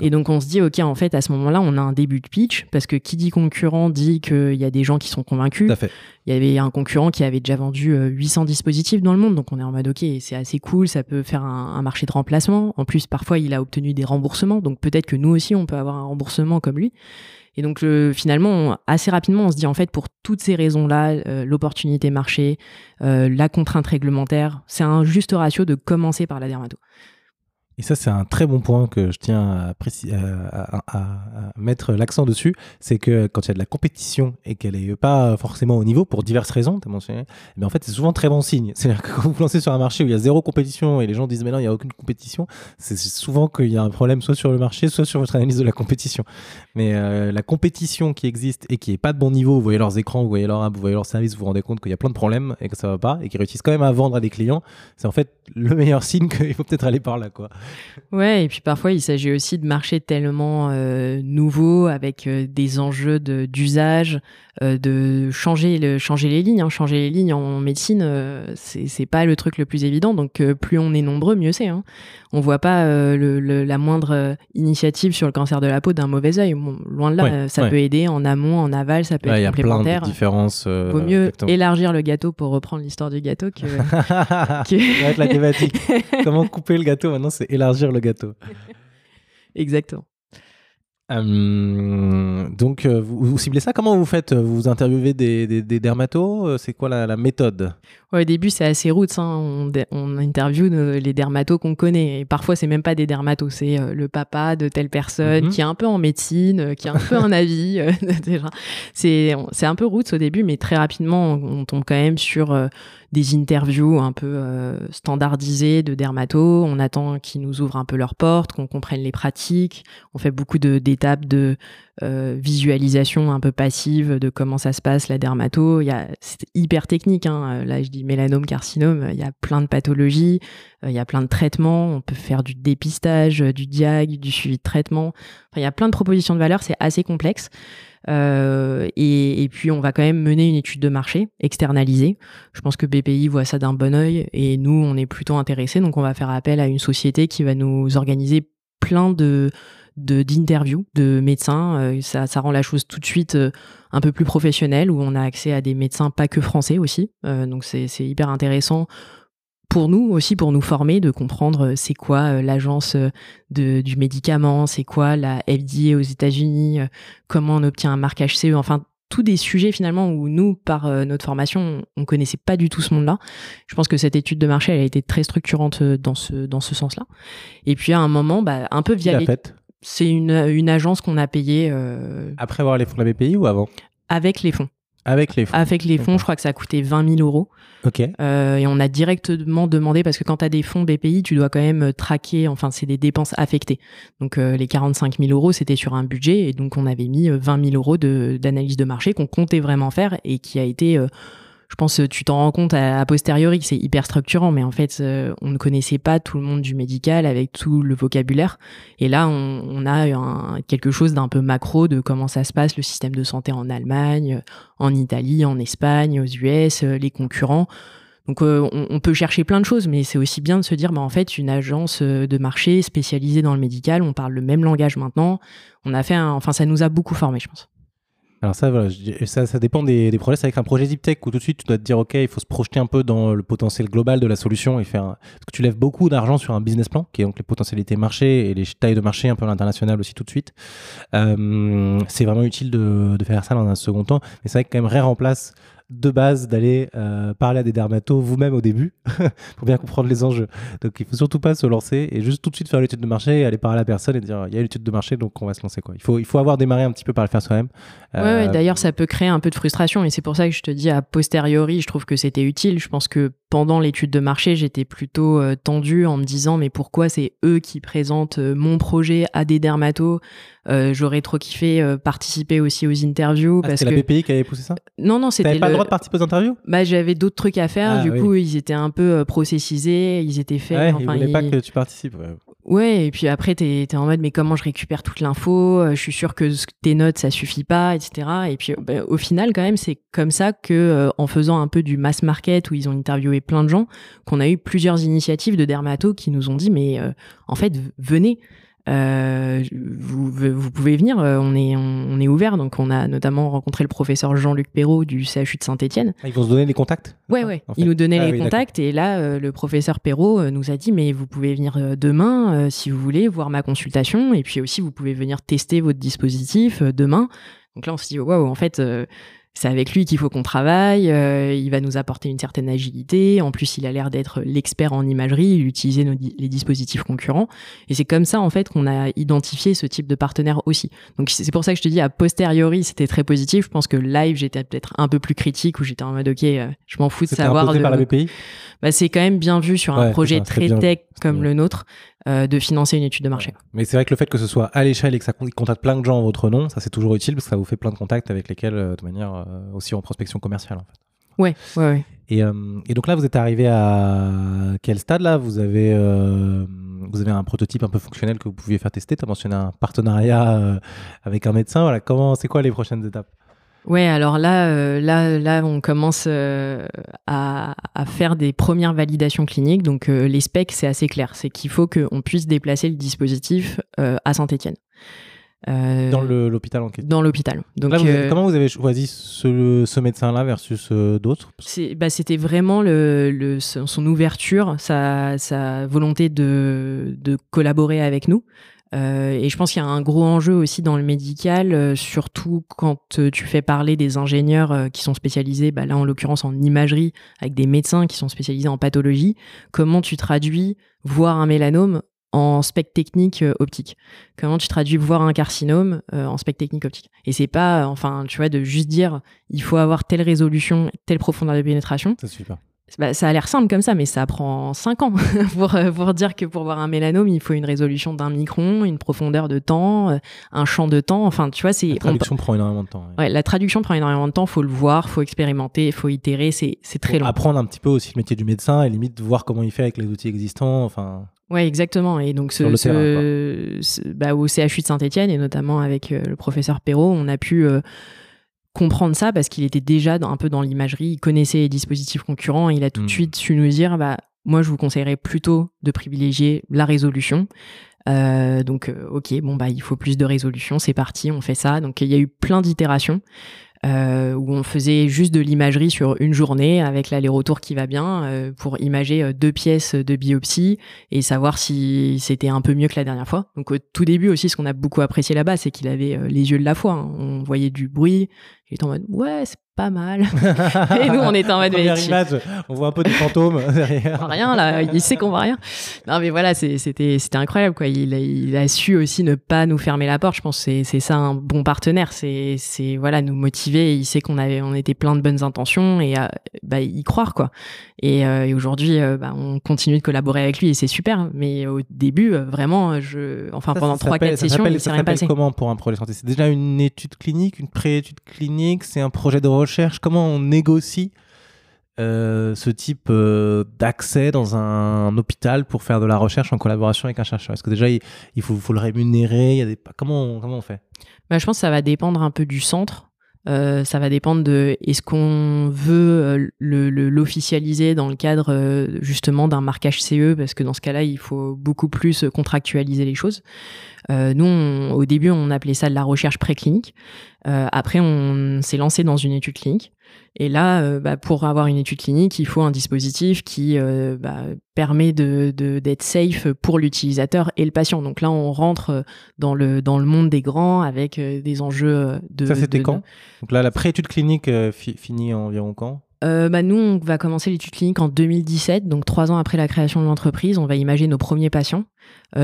Et donc on se dit, ok, en fait, à ce moment-là, on a un début de pitch, parce que qui dit concurrent dit qu'il y a des gens qui sont convaincus. Il y avait un concurrent qui avait déjà vendu euh, 800 dispositifs dans le monde, donc on est en mode ok, c'est assez cool, ça peut faire un, un marché de remplacement. En plus, parfois, il a obtenu des remboursements, donc peut-être que nous aussi, on peut avoir un remboursement comme lui. Et donc le, finalement, assez rapidement, on se dit en fait, pour toutes ces raisons-là, euh, l'opportunité marché, euh, la contrainte réglementaire, c'est un juste ratio de commencer par la dermato. Et ça, c'est un très bon point que je tiens à, mettre l'accent dessus. C'est que quand il y a de la compétition et qu'elle n'est pas forcément au niveau, pour diverses raisons, tu as mentionné, mais en fait, c'est souvent très bon signe. [LAUGHS] C'est-à-dire que quand vous vous lancez sur un marché où il y a zéro compétition et les gens disent, mais non, il n'y a aucune compétition, c'est souvent qu'il y a un problème soit sur le marché, soit sur votre analyse de la compétition. Mais euh, la compétition qui existe et qui n'est pas de bon niveau, vous voyez leurs écrans, vous voyez leur app, vous voyez leur service, vous vous rendez compte qu'il y a plein de problèmes et que ça va pas et qu'ils réussissent quand même à vendre à des clients, c'est en fait le meilleur signe [LAUGHS] qu'il faut peut-être aller par là, quoi. Ouais, et puis parfois il s'agit aussi de marchés tellement euh, nouveaux avec euh, des enjeux d'usage, euh, de changer, le, changer les lignes. hein. Changer les lignes en médecine, euh, c'est pas le truc le plus évident. Donc plus on est nombreux, mieux c'est. Hein. On voit pas le, le- la moindre initiative sur le cancer de la peau d'un mauvais œil. Bon, loin de là, Ouais, ça ouais. peut aider en amont, en aval, ça peut Ouais, Il y être a plein complémentaire. de différences. Vaut mieux exactement. élargir le gâteau pour reprendre l'histoire du gâteau que. [LAUGHS] Être la thématique. Comment couper le gâteau Maintenant, c'est élargir le gâteau. [LAUGHS] Exactement. Euh, donc, euh, vous, vous ciblez ça? Comment vous faites? Vous interviewez des, des, des dermatos? Euh, C'est quoi la, la méthode? Au début, c'est assez roots. Hein. On, on interviewe les dermatos qu'on connaît. Et parfois, c'est même pas des dermatos, c'est euh, le papa de telle personne Mhm. qui est un peu en médecine, euh, qui a un peu un avis. euh, [LAUGHS] c'est un peu roots au début, mais très rapidement, on, on tombe quand même sur des interviews un peu standardisées de dermatos. On attend qu'ils nous ouvrent un peu leurs portes, qu'on comprenne les pratiques. On fait beaucoup d'étapes de, euh, visualisation un peu passive de comment ça se passe la dermato. C'est hyper technique. Hein. Euh, Là, je dis mélanome, carcinome. Il y a plein de pathologies. euh, Il y a plein de traitements. On peut faire du dépistage, du diag, du suivi de traitement. Il y a plein de propositions de valeur. C'est assez complexe. Et, et puis, on va quand même mener une étude de marché externalisée. Je pense que BPI voit ça d'un bon œil et nous, on est plutôt intéressés. Donc, on va faire appel à une société qui va nous organiser plein de d'interviews de médecins. Euh, ça, ça rend la chose tout de suite euh, un peu plus professionnelle, où on a accès à des médecins pas que français aussi. Euh, donc c'est c'est hyper intéressant pour nous aussi, pour nous former, de comprendre c'est quoi l'agence du médicament, c'est quoi la FDA aux États-Unis, comment on obtient un marquage CE, enfin tous des sujets finalement où nous, par notre formation, on connaissait pas du tout ce monde-là. Je pense que cette étude de marché, elle a été très structurante dans ce, dans ce sens-là. Et puis à un moment, bah, un peu via l'a c'est une, une agence qu'on a payée euh, Après avoir les fonds de la BPI ou avant? avec les fonds. Avec les fonds. Avec les fonds, je crois que ça a coûté 20 000 euros. Ok. Euh, et on a directement demandé, parce que quand tu as des fonds BPI, tu dois quand même euh, traquer, enfin, c'est des dépenses affectées. Donc, euh, les 45 000 euros, c'était sur un budget. Et donc, on avait mis euh, 20 000 euros de- d'analyse de, marché qu'on comptait vraiment faire et qui a été. euh, je pense euh, tu t'en rends compte à, a posteriori que c'est hyper structurant, mais en fait, euh, on ne connaissait pas tout le monde du médical avec tout le vocabulaire. Et là, on, a quelque chose d'un peu macro de comment ça se passe, le système de santé en Allemagne, en Italie, en Espagne, aux US, euh, les concurrents. Donc euh, on, on peut chercher plein de choses, mais c'est aussi bien de se dire, bah, en fait, une agence euh, de marché spécialisée dans le médical, on parle le même langage maintenant. On a fait, un- enfin, ça nous a beaucoup formé, je pense. Alors ça, ça, dépend des, des projets. C'est avec un projet Deep Tech où tout de suite tu dois te dire, ok, il faut se projeter un peu dans le potentiel global de la solution et faire. Parce que tu lèves beaucoup d'argent sur un business plan, qui est donc les potentialités marché et les tailles de marché un peu à l'international aussi tout de suite. Euh, c'est vraiment utile de, faire ça dans un second temps. Mais c'est vrai que quand même rien remplace de base d'aller euh, parler à des dermatos vous-même au début [LAUGHS] pour bien comprendre les enjeux. Donc il faut surtout pas se lancer et juste tout de suite faire l'étude de marché et aller parler à la personne et dire il y a l'étude de marché donc on va se lancer quoi. Il faut il faut avoir démarré un petit peu par le faire soi-même. Ouais, ouais, Euh, d'ailleurs, ça peut créer un peu de frustration et c'est pour ça que je te dis a posteriori, je trouve que c'était utile. Je pense que pendant l'étude de marché, j'étais plutôt euh, tendue en me disant mais pourquoi c'est eux qui présentent euh, mon projet à des dermatos Euh, J'aurais trop kiffé euh, participer aussi aux interviews Ah, parce c'était que la BPI qui avait poussé ça? Non non T'avais c'était pas le droit de participer aux interviews? Bah j'avais d'autres trucs à faire. Ah, du oui. coup, ils étaient un peu euh, processisés, ils étaient faits. Ouais, enfin, ils voulaient pas que tu participes. ouais. Ouais, et puis après, t'es es en mode, mais comment je récupère toute l'info? Je suis sûr que tes notes, ça suffit pas, etc. Et puis, bah, au final, quand même, c'est comme ça que, euh, en faisant un peu du mass market, où ils ont interviewé plein de gens, qu'on a eu plusieurs initiatives de dermatos qui nous ont dit, mais euh, en fait, venez. Euh, vous, vous pouvez venir, euh, on est, on, est ouvert. Donc, on a notamment rencontré le professeur Jean-Luc Perrault du CHU de Saint-Etienne, Ah, ils vont se donner les contacts Ouais, ouais. en Il fait nous donnait Ah les oui, contacts et là, euh, le professeur Perrault nous a dit mais vous pouvez venir demain euh, si vous voulez voir ma consultation et puis aussi vous pouvez venir tester votre dispositif demain. Donc là, on s'est dit waouh, en fait. Euh, c'est avec lui qu'il faut qu'on travaille, euh, il va nous apporter une certaine agilité, en plus il a l'air d'être l'expert en imagerie, il utilisait nos les dispositifs concurrents, et c'est comme ça en fait qu'on a identifié ce type de partenaire aussi. Donc c'est pour ça que je te dis, a posteriori c'était très positif, je pense que live j'étais peut-être un peu plus critique, où j'étais en mode ok, euh, je m'en fous de savoir de, par la BPI bah, c'est quand même bien vu sur un Ouais, projet ça, très vu. tech comme le nôtre euh, de financer une étude de marché. Mais c'est vrai que le fait que ce soit à l'échelle et que ça con- contacte plein de gens en votre nom, ça c'est toujours utile parce que ça vous fait plein de contacts avec lesquels, euh, de manière euh, aussi en prospection commerciale en fait. Ouais, ouais, ouais. Et, euh, et donc là, vous êtes arrivé à quel stade là? Vous avez euh, vous avez un prototype un peu fonctionnel que vous pouviez faire tester. Tu as mentionné un partenariat euh, avec un médecin. Voilà, comment c'est quoi les prochaines étapes? Ouais, alors là, euh, là, là, on commence euh, à, à faire des premières validations cliniques. Donc, euh, les specs, c'est assez clair. C'est qu'il faut qu'on puisse déplacer le dispositif à Saint-Étienne. Dans l'hôpital en question dans l'hôpital. Donc, Là, vous avez- comment vous avez choisi ce, ce médecin-là versus d'autres? Bah, c'était vraiment le, le- son son ouverture, sa, sa volonté de, de collaborer avec nous. Euh, et je pense qu'il y a un gros enjeu aussi dans le médical, euh, surtout quand euh, tu fais parler des ingénieurs qui sont spécialisés, bah là en l'occurrence en imagerie, avec des médecins qui sont spécialisés en pathologie. Comment tu traduis voir un mélanome en spectre technique optique? Comment tu traduis voir un carcinome en spectre technique optique? Et c'est pas, enfin, tu vois, de juste dire il faut avoir telle résolution, telle profondeur de pénétration. Ça suffit pas. Bah, ça a l'air simple comme ça, mais ça prend 5 ans [LAUGHS] pour, euh, pour dire que pour voir un mélanome, il faut une résolution d'un micron, une profondeur de temps, euh, un champ de temps. Enfin, tu vois, c'est. La traduction prend énormément de temps. Ouais. la traduction prend énormément de temps. Faut le voir, faut expérimenter, faut itérer. C'est, très long. Apprendre un petit peu aussi le métier du médecin et limite voir comment il fait avec les outils existants. Enfin. Ouais, exactement. Et donc, ce, ce, bah, au CHU de Saint-Etienne, et notamment avec euh, le professeur Perrault, on a pu comprendre ça parce qu'il était déjà un peu dans l'imagerie, il connaissait les dispositifs concurrents et il a tout de hmm. suite su nous dire bah, moi je vous conseillerais plutôt de privilégier la résolution. Euh, donc euh, ok bon bah il faut plus de résolution c'est parti on fait ça donc il y a eu plein d'itérations euh, où on faisait juste de l'imagerie sur une journée avec l'aller-retour qui va bien euh, pour imager deux pièces de biopsie et savoir si c'était un peu mieux que la dernière fois. Donc au tout début aussi, ce qu'on a beaucoup apprécié là-bas, c'est qu'il avait les yeux de la foi. Hein. On voyait du bruit. Il était en mode ouais, c'est pas mal. [LAUGHS] et nous, on était en mode. image, on voit un peu des fantômes [LAUGHS] derrière. Rien là, il sait qu'on voit rien. Non mais voilà, c'était c'était incroyable quoi. Il, il, a su aussi ne pas nous fermer la porte. Je pense que c'est ça un bon partenaire. C'est c'est voilà nous motiver. Il sait qu'on avait on était plein de bonnes intentions et euh, bah y croire quoi. Et, euh, et aujourd'hui, euh, bah, on continue de collaborer avec lui et c'est super. Mais au début, vraiment, je enfin pendant trois quatre sessions, il s'est rien passé. Comment pour un projet santé? C'est déjà une étude clinique, une pré-étude clinique, c'est un projet de recherche. Comment on négocie euh, ce type euh, d'accès dans un, hôpital pour faire de la recherche en collaboration avec un chercheur? Est-ce que déjà il, faut, le rémunérer? Comment on fait? Bah, Je pense que ça va dépendre un peu du centre. Euh, ça va dépendre de est-ce qu'on veut l'officialiser dans le cadre justement d'un marquage CE parce que dans ce cas-là il faut beaucoup plus contractualiser les choses. Nous au début on appelait ça de la recherche préclinique. Euh, après, on s'est lancé dans une étude clinique. Et là, euh, bah, pour avoir une étude clinique, il faut un dispositif qui euh, bah, permet de, d'être safe pour l'utilisateur et le patient. Donc là, on rentre dans le, dans le monde des grands avec des enjeux de... Ça, c'était quand? Donc là, la pré-étude clinique finit environ quand? Bah nous, on va commencer l'étude clinique en 2017, donc trois ans après la création de l'entreprise. On va imager nos premiers patients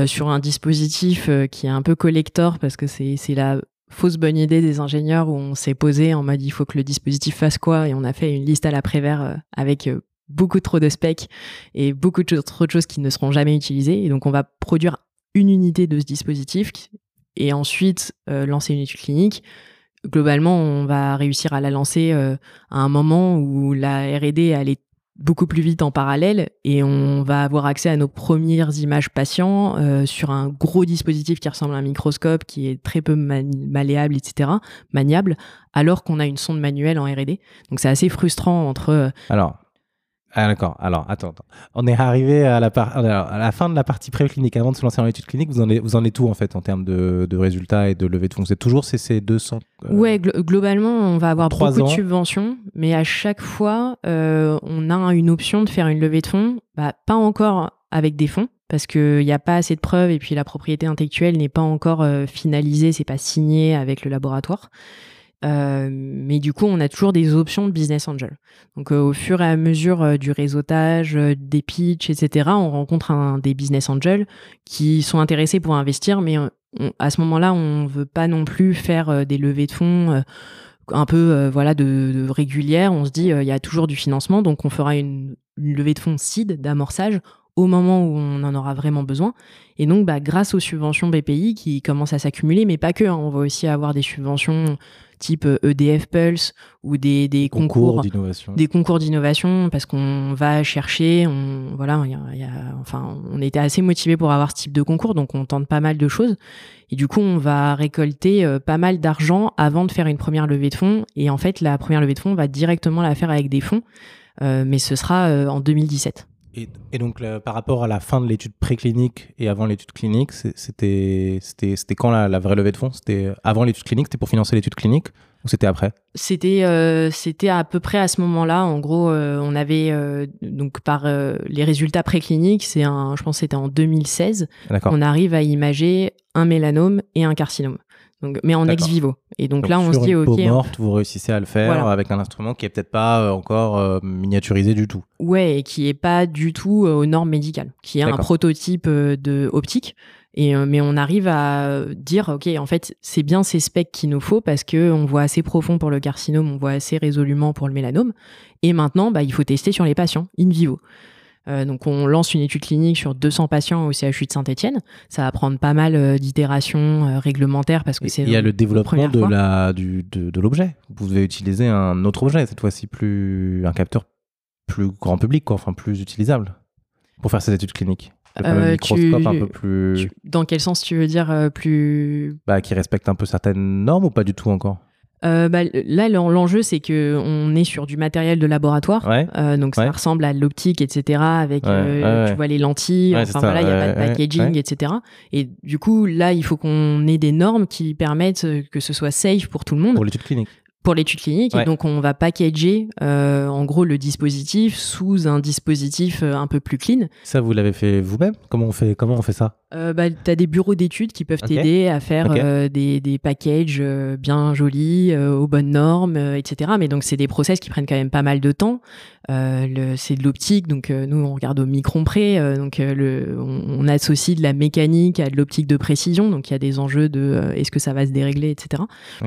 sur un dispositif qui est un peu collector parce que c'est, la fausse bonne idée des ingénieurs où on s'est posé en mode il faut que le dispositif fasse quoi? Et on a fait une liste à l'après-vert euh, avec euh, beaucoup trop de specs et beaucoup trop de choses qui ne seront jamais utilisées. Et donc on va produire une unité de ce dispositif et ensuite euh, lancer une étude clinique. Globalement, on va réussir à la lancer à un moment où la R&D est beaucoup plus vite en parallèle et on va avoir accès à nos premières images patients euh, sur un gros dispositif qui ressemble à un microscope qui est très peu malléable, etc., maniable, alors qu'on a une sonde manuelle en R&D. Donc c'est assez frustrant entre... Euh, alors, ah d'accord. Alors attends, attends, On est arrivé à la, à la fin de la partie préclinique. Avant de se lancer dans l'étude clinique, vous en, êtes, vous en êtes tout en fait en termes de, de résultats et de levée de fonds? Vous êtes toujours CC 200 euh... Ouais, globalement, on va avoir beaucoup de subventions, mais à chaque fois, euh, on a une option de faire une levée de fonds. Bah, pas encore avec des fonds, parce qu'il n'y a pas assez de preuves et puis la propriété intellectuelle n'est pas encore euh, finalisée, c'est pas signé avec le laboratoire. Euh, mais du coup, on a toujours des options de business angel. Donc, euh, au fur et à mesure euh, du réseautage, des pitchs, etc., on rencontre un, des business angels qui sont intéressés pour investir, mais à ce moment-là, on veut pas non plus faire des levées de fonds un peu voilà de, de. On se dit, il y a toujours du financement, donc on fera une, une levée de fonds seed d'amorçage au moment où on en aura vraiment besoin. Et donc, bah, grâce aux subventions BPI qui commencent à s'accumuler, mais pas que, hein, on va aussi avoir des subventions type EDF euh, e Pulse ou des, des concours, d'innovation. Des concours d'innovation parce qu'on va chercher, on, voilà, y a, enfin, on était assez motivé pour avoir ce type de concours, donc on tente pas mal de choses. Et du coup, on va récolter euh, pas mal d'argent avant de faire une première levée de fonds. Et en fait, la première levée de fonds, on va directement la faire avec des fonds, euh, mais ce sera en 2017. Et, et donc, le- par rapport à la fin de l'étude préclinique et avant l'étude clinique, c'était quand la, la vraie levée de fonds? C'était avant l'étude clinique? C'était pour financer l'étude clinique? Ou c'était après? C'était euh, c'était à peu près à ce moment-là. En gros, euh, on avait euh, donc par les résultats précliniques, c'est un, je pense que c'était en 2016, D'accord. on arrive à imager un mélanome et un carcinome. Donc, mais en ex vivo. Et donc, Donc, là, on se dit une ok. peau on- morte, vous réussissez à le faire Voilà. avec un instrument qui est peut-être pas euh, encore euh, miniaturisé du tout. Ouais, et qui est pas du tout euh, aux normes médicales, qui est un prototype euh, de optique. Et mais on arrive à dire ok, en fait, c'est bien ces specs qu'il nous faut parce que on voit assez profond pour le carcinome, on voit assez résolument pour le mélanome. Et maintenant, bah, il faut tester sur les patients in vivo. Euh, donc on lance une étude clinique sur 200 patients au CHU de Saint-Etienne. Ça va prendre pas mal euh, d'itérations euh, réglementaires parce que c'est Il y a le développement de fois. la du de, de l'objet. Vous devez utiliser un autre objet cette fois-ci plus un capteur plus grand public quoi, enfin plus utilisable pour faire ces études cliniques. Euh, microscope tu- un peu plus Tu- Dans quel sens tu veux dire euh, plus bah, qui respecte un peu certaines normes ou pas du tout encore? Euh, bah, Là, l'en- l'enjeu, c'est que on est sur du matériel de laboratoire. Ouais. Euh, donc ça Ouais. ressemble à l'optique, etc. Avec, Ouais, euh, tu vois, les lentilles. Enfin voilà, il n'y a pas de packaging, etc. Et du coup, là, il faut qu'on ait des normes qui permettent que ce soit safe pour tout le monde Pour l'étude clinique. pour l'étude clinique. Et donc, on va packager, en gros, le dispositif sous un dispositif un peu plus clean. Ça vous l'avez fait vous-même? Comment on fait comment on fait ça? Euh, bah, tu as des bureaux d'études qui peuvent t'aider à faire euh, des, des packages euh, bien jolis, euh, aux bonnes normes, etc. Mais donc, c'est des process qui prennent quand même pas mal de temps. C'est de l'optique, donc nous, on regarde au micron près. donc, le, on, on associe de la mécanique à de l'optique de précision. Donc, il y a des enjeux de est-ce que ça va se dérégler, etc.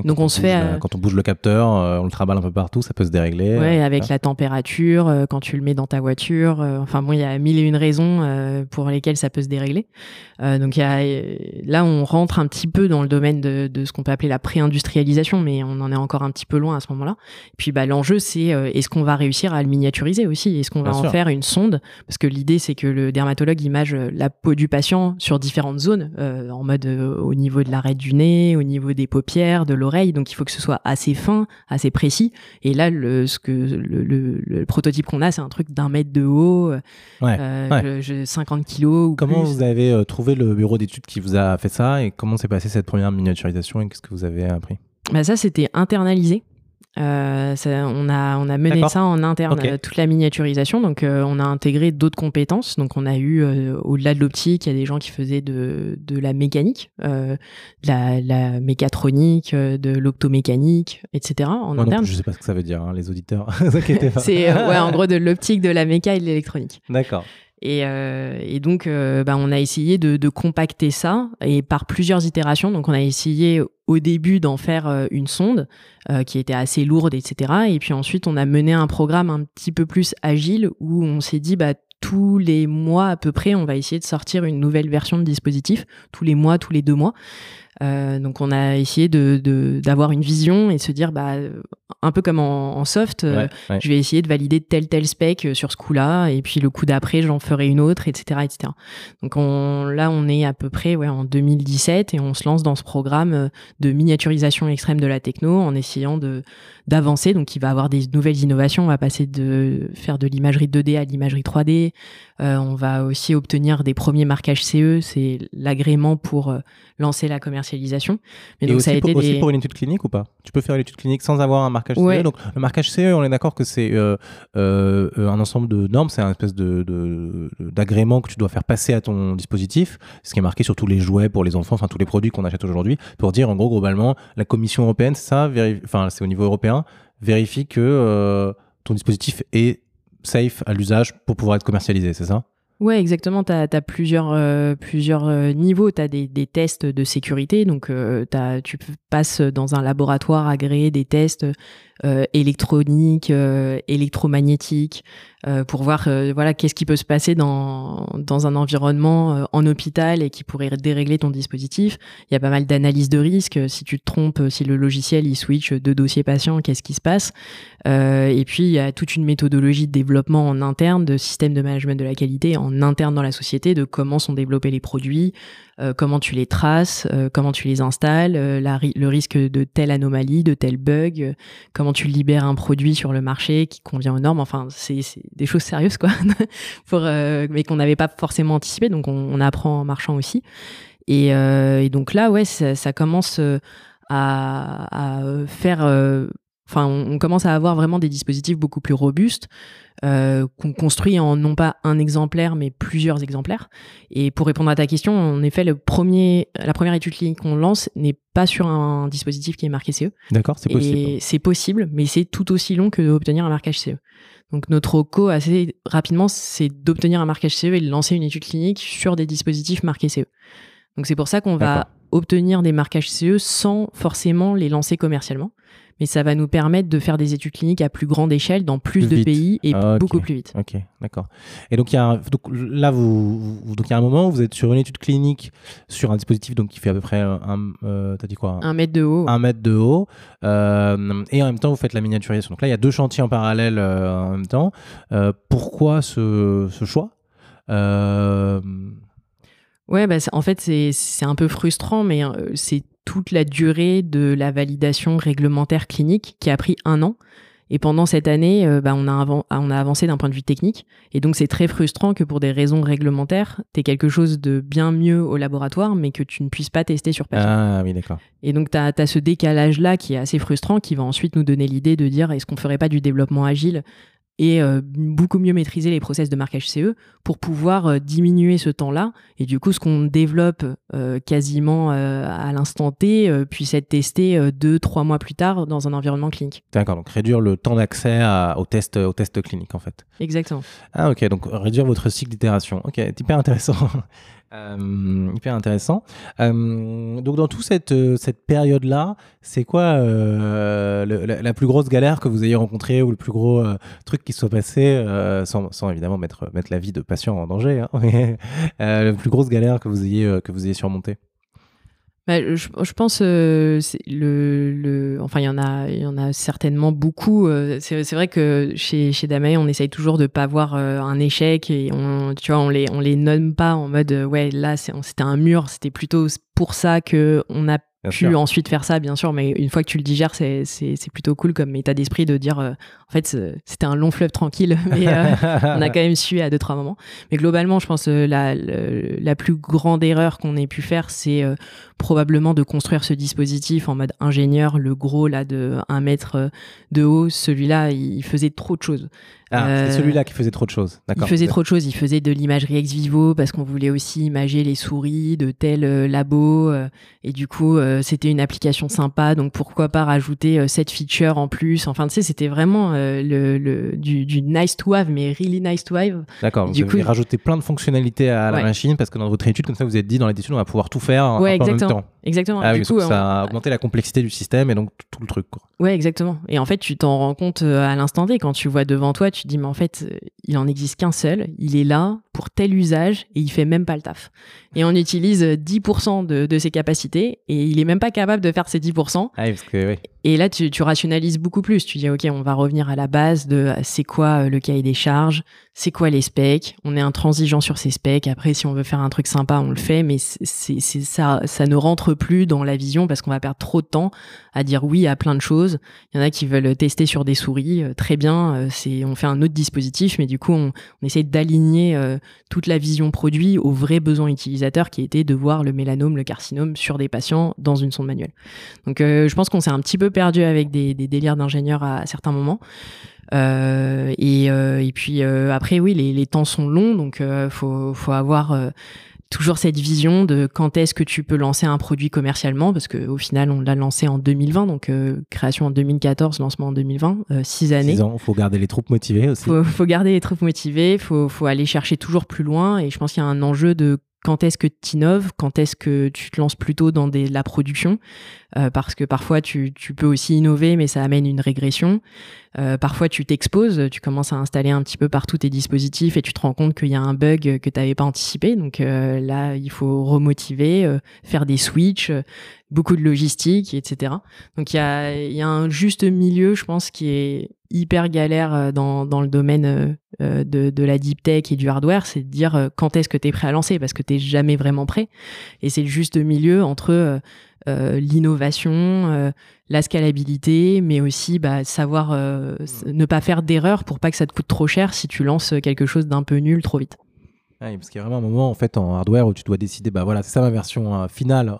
Donc, on se fait, la- quand on bouge le capteur, on le travaille un peu partout, ça peut se dérégler. Ouais, euh, avec la température, quand tu le mets dans ta voiture. enfin bon, il y a mille et une raisons pour lesquelles ça peut se dérégler. Euh, donc y a, euh, là, on rentre un petit peu dans le domaine de, de ce qu'on peut appeler la pré-industrialisation, mais on en est encore un petit peu loin à ce moment-là. Puis bah, l'enjeu, c'est euh, est-ce qu'on va réussir à le miniaturiser aussi? Est-ce qu'on va Bien en sûr. faire une sonde? Parce que l'idée, c'est que le dermatologue image la peau du patient sur différentes zones, euh, en mode euh, au niveau de l'arête du nez, au niveau des paupières, de l'oreille. Donc il faut que ce soit assez fin, assez précis. Et là, le, ce que, le, le- le prototype qu'on a, c'est un truc d'un mètre de haut, euh, Ouais. euh, ouais. je- je- 50 kilos ou Comment plus. vous avez euh, trouvé le bureau d'études qui vous a fait ça et comment s'est passée cette première miniaturisation et qu'est-ce que vous avez appris? Bah, ça, c'était internalisé. Euh, ça- on, a, on a mené ça en interne, toute la miniaturisation. Donc, euh, on a intégré d'autres compétences. Donc, on a eu, euh, au-delà de l'optique, il y a des gens qui faisaient de, de la mécanique, de la, la mécatronique, de l'optomécanique, etc. en Moi non interne. plus, je sais pas ce que ça veut dire, hein, les auditeurs. [LAUGHS] C'est ouais, en gros de l'optique, de la méca et de l'électronique. D'accord. Et, euh, et donc, euh, bah, on a essayé de, compacter ça et par plusieurs itérations. Donc, on a essayé au début d'en faire euh, une sonde qui était assez lourde, etc. Et puis ensuite, on a mené un programme un petit peu plus agile où on s'est dit, bah, tous les mois à peu près, on va essayer de sortir une nouvelle version de dispositif, tous les mois, tous les deux mois. Donc, on a essayé d'avoir une vision et se dire, bah, un peu comme en, en soft, euh, Ouais, ouais. je vais essayer de valider tel tel spec euh, sur ce coup-là, et puis le coup d'après, j'en ferai une autre, etc., etc. Donc on, là, on est à peu près ouais, en 2017 et on se lance dans ce programme euh, de miniaturisation extrême de la techno en essayant de d'avancer. Donc il va avoir des nouvelles innovations. On va passer de faire de l'imagerie 2D à l'imagerie 3D. Euh, on va aussi obtenir des premiers marquages CE, c'est l'agrément pour lancer la commercialisation. Mais Et donc aussi, ça a été pour, aussi pour une étude clinique ou pas? Tu peux faire une étude clinique sans avoir un marquage Ouais. CE. Donc le marquage CE, on est d'accord que c'est euh, euh, un ensemble de normes, c'est un espèce de de- d'agrément que tu dois faire passer à ton dispositif, ce qui est marqué sur tous les jouets pour les enfants, enfin tous les produits qu'on achète aujourd'hui, pour dire en gros globalement la Commission européenne, c'est ça, enfin c'est au niveau européen, vérifie que euh, ton dispositif est safe à l'usage pour pouvoir être commercialisé, c'est ça? Ouais, exactement. Tu as, plusieurs, euh, plusieurs euh, niveaux. Tu as des, tests de sécurité. Donc, euh, tu passes dans un laboratoire agréé des tests euh, électroniques, euh, électromagnétiques, euh, pour voir voilà, qu'est-ce qui peut se passer dans, dans un environnement en hôpital et qui pourrait dérégler ton dispositif. Il y a pas mal d'analyses de risque. Si tu te trompes, si le logiciel il switch de dossier patient, qu'est-ce qui se passe? Et puis, il y a toute une méthodologie de développement en interne, de système de management de la qualité en interne dans la société, de comment sont développés les produits, euh, comment tu les traces, euh, comment tu les installes, euh, le risque de telle anomalie, de tel bug, comment tu libères un produit sur le marché qui convient aux normes. Enfin, c'est des choses sérieuses, quoi, [LAUGHS] mais qu'on n'avait pas forcément anticipé. Donc, on, apprend en marchant aussi. Et, donc là, ouais, ça, commence à, faire. Enfin, on commence à avoir vraiment des dispositifs beaucoup plus robustes euh, qu'on construit en non pas un exemplaire, mais plusieurs exemplaires. Et pour répondre à ta question, en effet, le premier, la première étude clinique qu'on lance n'est pas sur un dispositif qui est marqué CE. D'accord, c'est possible. C'est possible, mais c'est tout aussi long que d'obtenir un marquage CE. Donc notre co assez rapidement, c'est d'obtenir un marquage CE et de lancer une étude clinique sur des dispositifs marqués CE. Donc c'est pour ça qu'on va obtenir des marquages CE sans forcément les lancer commercialement. Mais ça va nous permettre de faire des études cliniques à plus grande échelle dans plus Plus de vite. pays et Ah, beaucoup plus vite. Ok, d'accord. Et donc, y a un- donc là, vous, vous- donc il y a un moment où vous êtes sur une étude clinique sur un dispositif donc, qui fait à peu près un, euh, t'as dit quoi? Un mètre de haut. un mètre de haut, euh, et en même temps vous faites la miniaturisation. Donc là, il y a deux chantiers en parallèle euh, en même temps. Euh, pourquoi ce, ce choix? Ouais, bah, en fait, c'est un peu frustrant, mais c'est toute la durée de la validation réglementaire clinique qui a pris un an. Et pendant cette année, euh, bah, on, a avan- on a avancé d'un point de vue technique. Et donc, c'est très frustrant que pour des raisons réglementaires, tu aies quelque chose de bien mieux au laboratoire, mais que tu ne puisses pas tester sur patient. Ah oui, d'accord. Et donc, tu as, ce décalage-là qui est assez frustrant, qui va ensuite nous donner l'idée de dire est-ce qu'on ferait pas du développement agile et euh, beaucoup mieux maîtriser les process de marquage CE pour pouvoir euh, diminuer ce temps-là. Et du coup, ce qu'on développe euh, quasiment à l'instant T puisse être testé deux, trois mois plus tard dans un environnement clinique. D'accord, donc réduire le temps d'accès à- au test, au test clinique en fait. Exactement. Ah ok, donc réduire votre cycle d'itération. Ok, hyper intéressant. Euh, hyper intéressant. Euh, donc dans toute cette, euh, cette période-là, c'est quoi euh, la, plus grosse galère que vous ayez rencontrée ou le plus gros euh, truc qui soit passé, sans, sans évidemment mettre, mettre la vie de patient en danger, hein, [LAUGHS] mais la plus grosse galère que vous ayez, que vous ayez surmontée? Bah, je, je pense euh, le, le enfin il y en a il y en a certainement beaucoup euh, c'est vrai que chez chez Damae on essaye toujours de pas voir euh, un échec et on tu vois on les on les nomme pas en mode euh, ouais là c'était un mur c'était plutôt pour ça que on a Bien pu sûr. ensuite faire ça bien sûr mais une fois que tu le digères c'est plutôt cool comme état d'esprit de dire euh, en fait c'était un long fleuve tranquille [LAUGHS] mais euh, on a [LAUGHS] quand même su à deux trois moments. Mais globalement, je pense euh, la, la plus grande erreur qu'on ait pu faire, c'est euh, probablement de construire ce dispositif en mode ingénieur, le gros là de 1 mètre de haut. Celui-là, il faisait trop de choses. Ah, Euh, c'est celui-là qui faisait trop de choses. Il faisait trop de choses. Il faisait de l'imagerie ex vivo parce qu'on voulait aussi imager les souris de tel euh, labo. euh, et du coup, euh, c'était une application sympa. Donc pourquoi pas rajouter euh, cette feature en plus. Enfin, tu sais, c'était vraiment euh, le, le- du, du nice to have, mais really nice to have. D'accord, vous Du avez coup- rajouté plein de fonctionnalités à la Ouais. machine parce que dans votre étude, comme ça, vous êtes dit dans l'étude, on va pouvoir tout faire un Ouais, peu en même temps. Exactement. Ah du coup, parce que ça a augmenté la complexité du système et donc tout, le truc. Quoi. Ouais, exactement. Et en fait, tu t'en rends compte euh, à l'instant T quand tu vois devant toi, tu te dis mais en fait, il en existe qu'un seul, il est là pour tel usage et il fait même pas le taf. Et on utilise euh, 10% de, ses capacités et il est même pas capable de faire ces 10%. Ah parce que oui. Et là, tu, rationalises beaucoup plus. Tu dis, OK, on va revenir à la base de euh, c'est quoi euh, le cahier des charges, c'est quoi les specs? On est intransigeant sur ces specs. Après, si on veut faire un truc sympa, on le fait, mais ça, ça ne rentre plus dans la vision parce qu'on va perdre trop de temps à dire oui à plein de choses. Il y en a qui veulent tester sur des souris. euh, Très bien, on fait un autre dispositif, mais du coup, on, essaie d'aligner toute la vision produit aux vrais besoins utilisateurs qui étaient de voir le mélanome, le carcinome sur des patients dans une sonde manuelle. Donc je pense qu'on s'est un petit peu perdu avec des, des délires d'ingénieurs à, certains moments. Euh, et, euh, et puis euh, après oui les, les temps sont longs donc faut, faut avoir toujours cette vision de quand est-ce que tu peux lancer un produit commercialement parce que au final on l'a lancé en 2020 donc euh, création en 2014 lancement en 2020 euh, six années Six ans, faut garder les troupes motivées aussi. faut, faut garder les troupes motivées, faut, faut aller chercher toujours plus loin. Et je pense qu'il y a un enjeu de quand est-ce que tu innoves, quand est-ce que tu te lances plutôt dans la production, euh, parce que parfois tu, peux aussi innover, mais ça amène une régression. Euh, parfois tu t'exposes, tu commences à installer un petit peu partout tes dispositifs et tu te rends compte qu'il y a un bug que tu n'avais pas anticipé. Donc euh, là, il faut remotiver, faire des switches, beaucoup de logistique, etc. Donc il y a un juste milieu, je pense, qui est hyper galère dans, dans le domaine de, de, la deep tech et du hardware, c'est de dire quand est-ce que tu es prêt à lancer? Parce que tu jamais vraiment prêt. Et c'est le juste milieu entre l'innovation, la scalabilité, mais aussi bah, savoir ne pas faire d'erreur pour pas que ça te coûte trop cher si tu lances quelque chose d'un peu nul trop vite. parce qu'il y a vraiment un moment en fait en hardware où tu dois décider, bah voilà, c'est ça ma version finale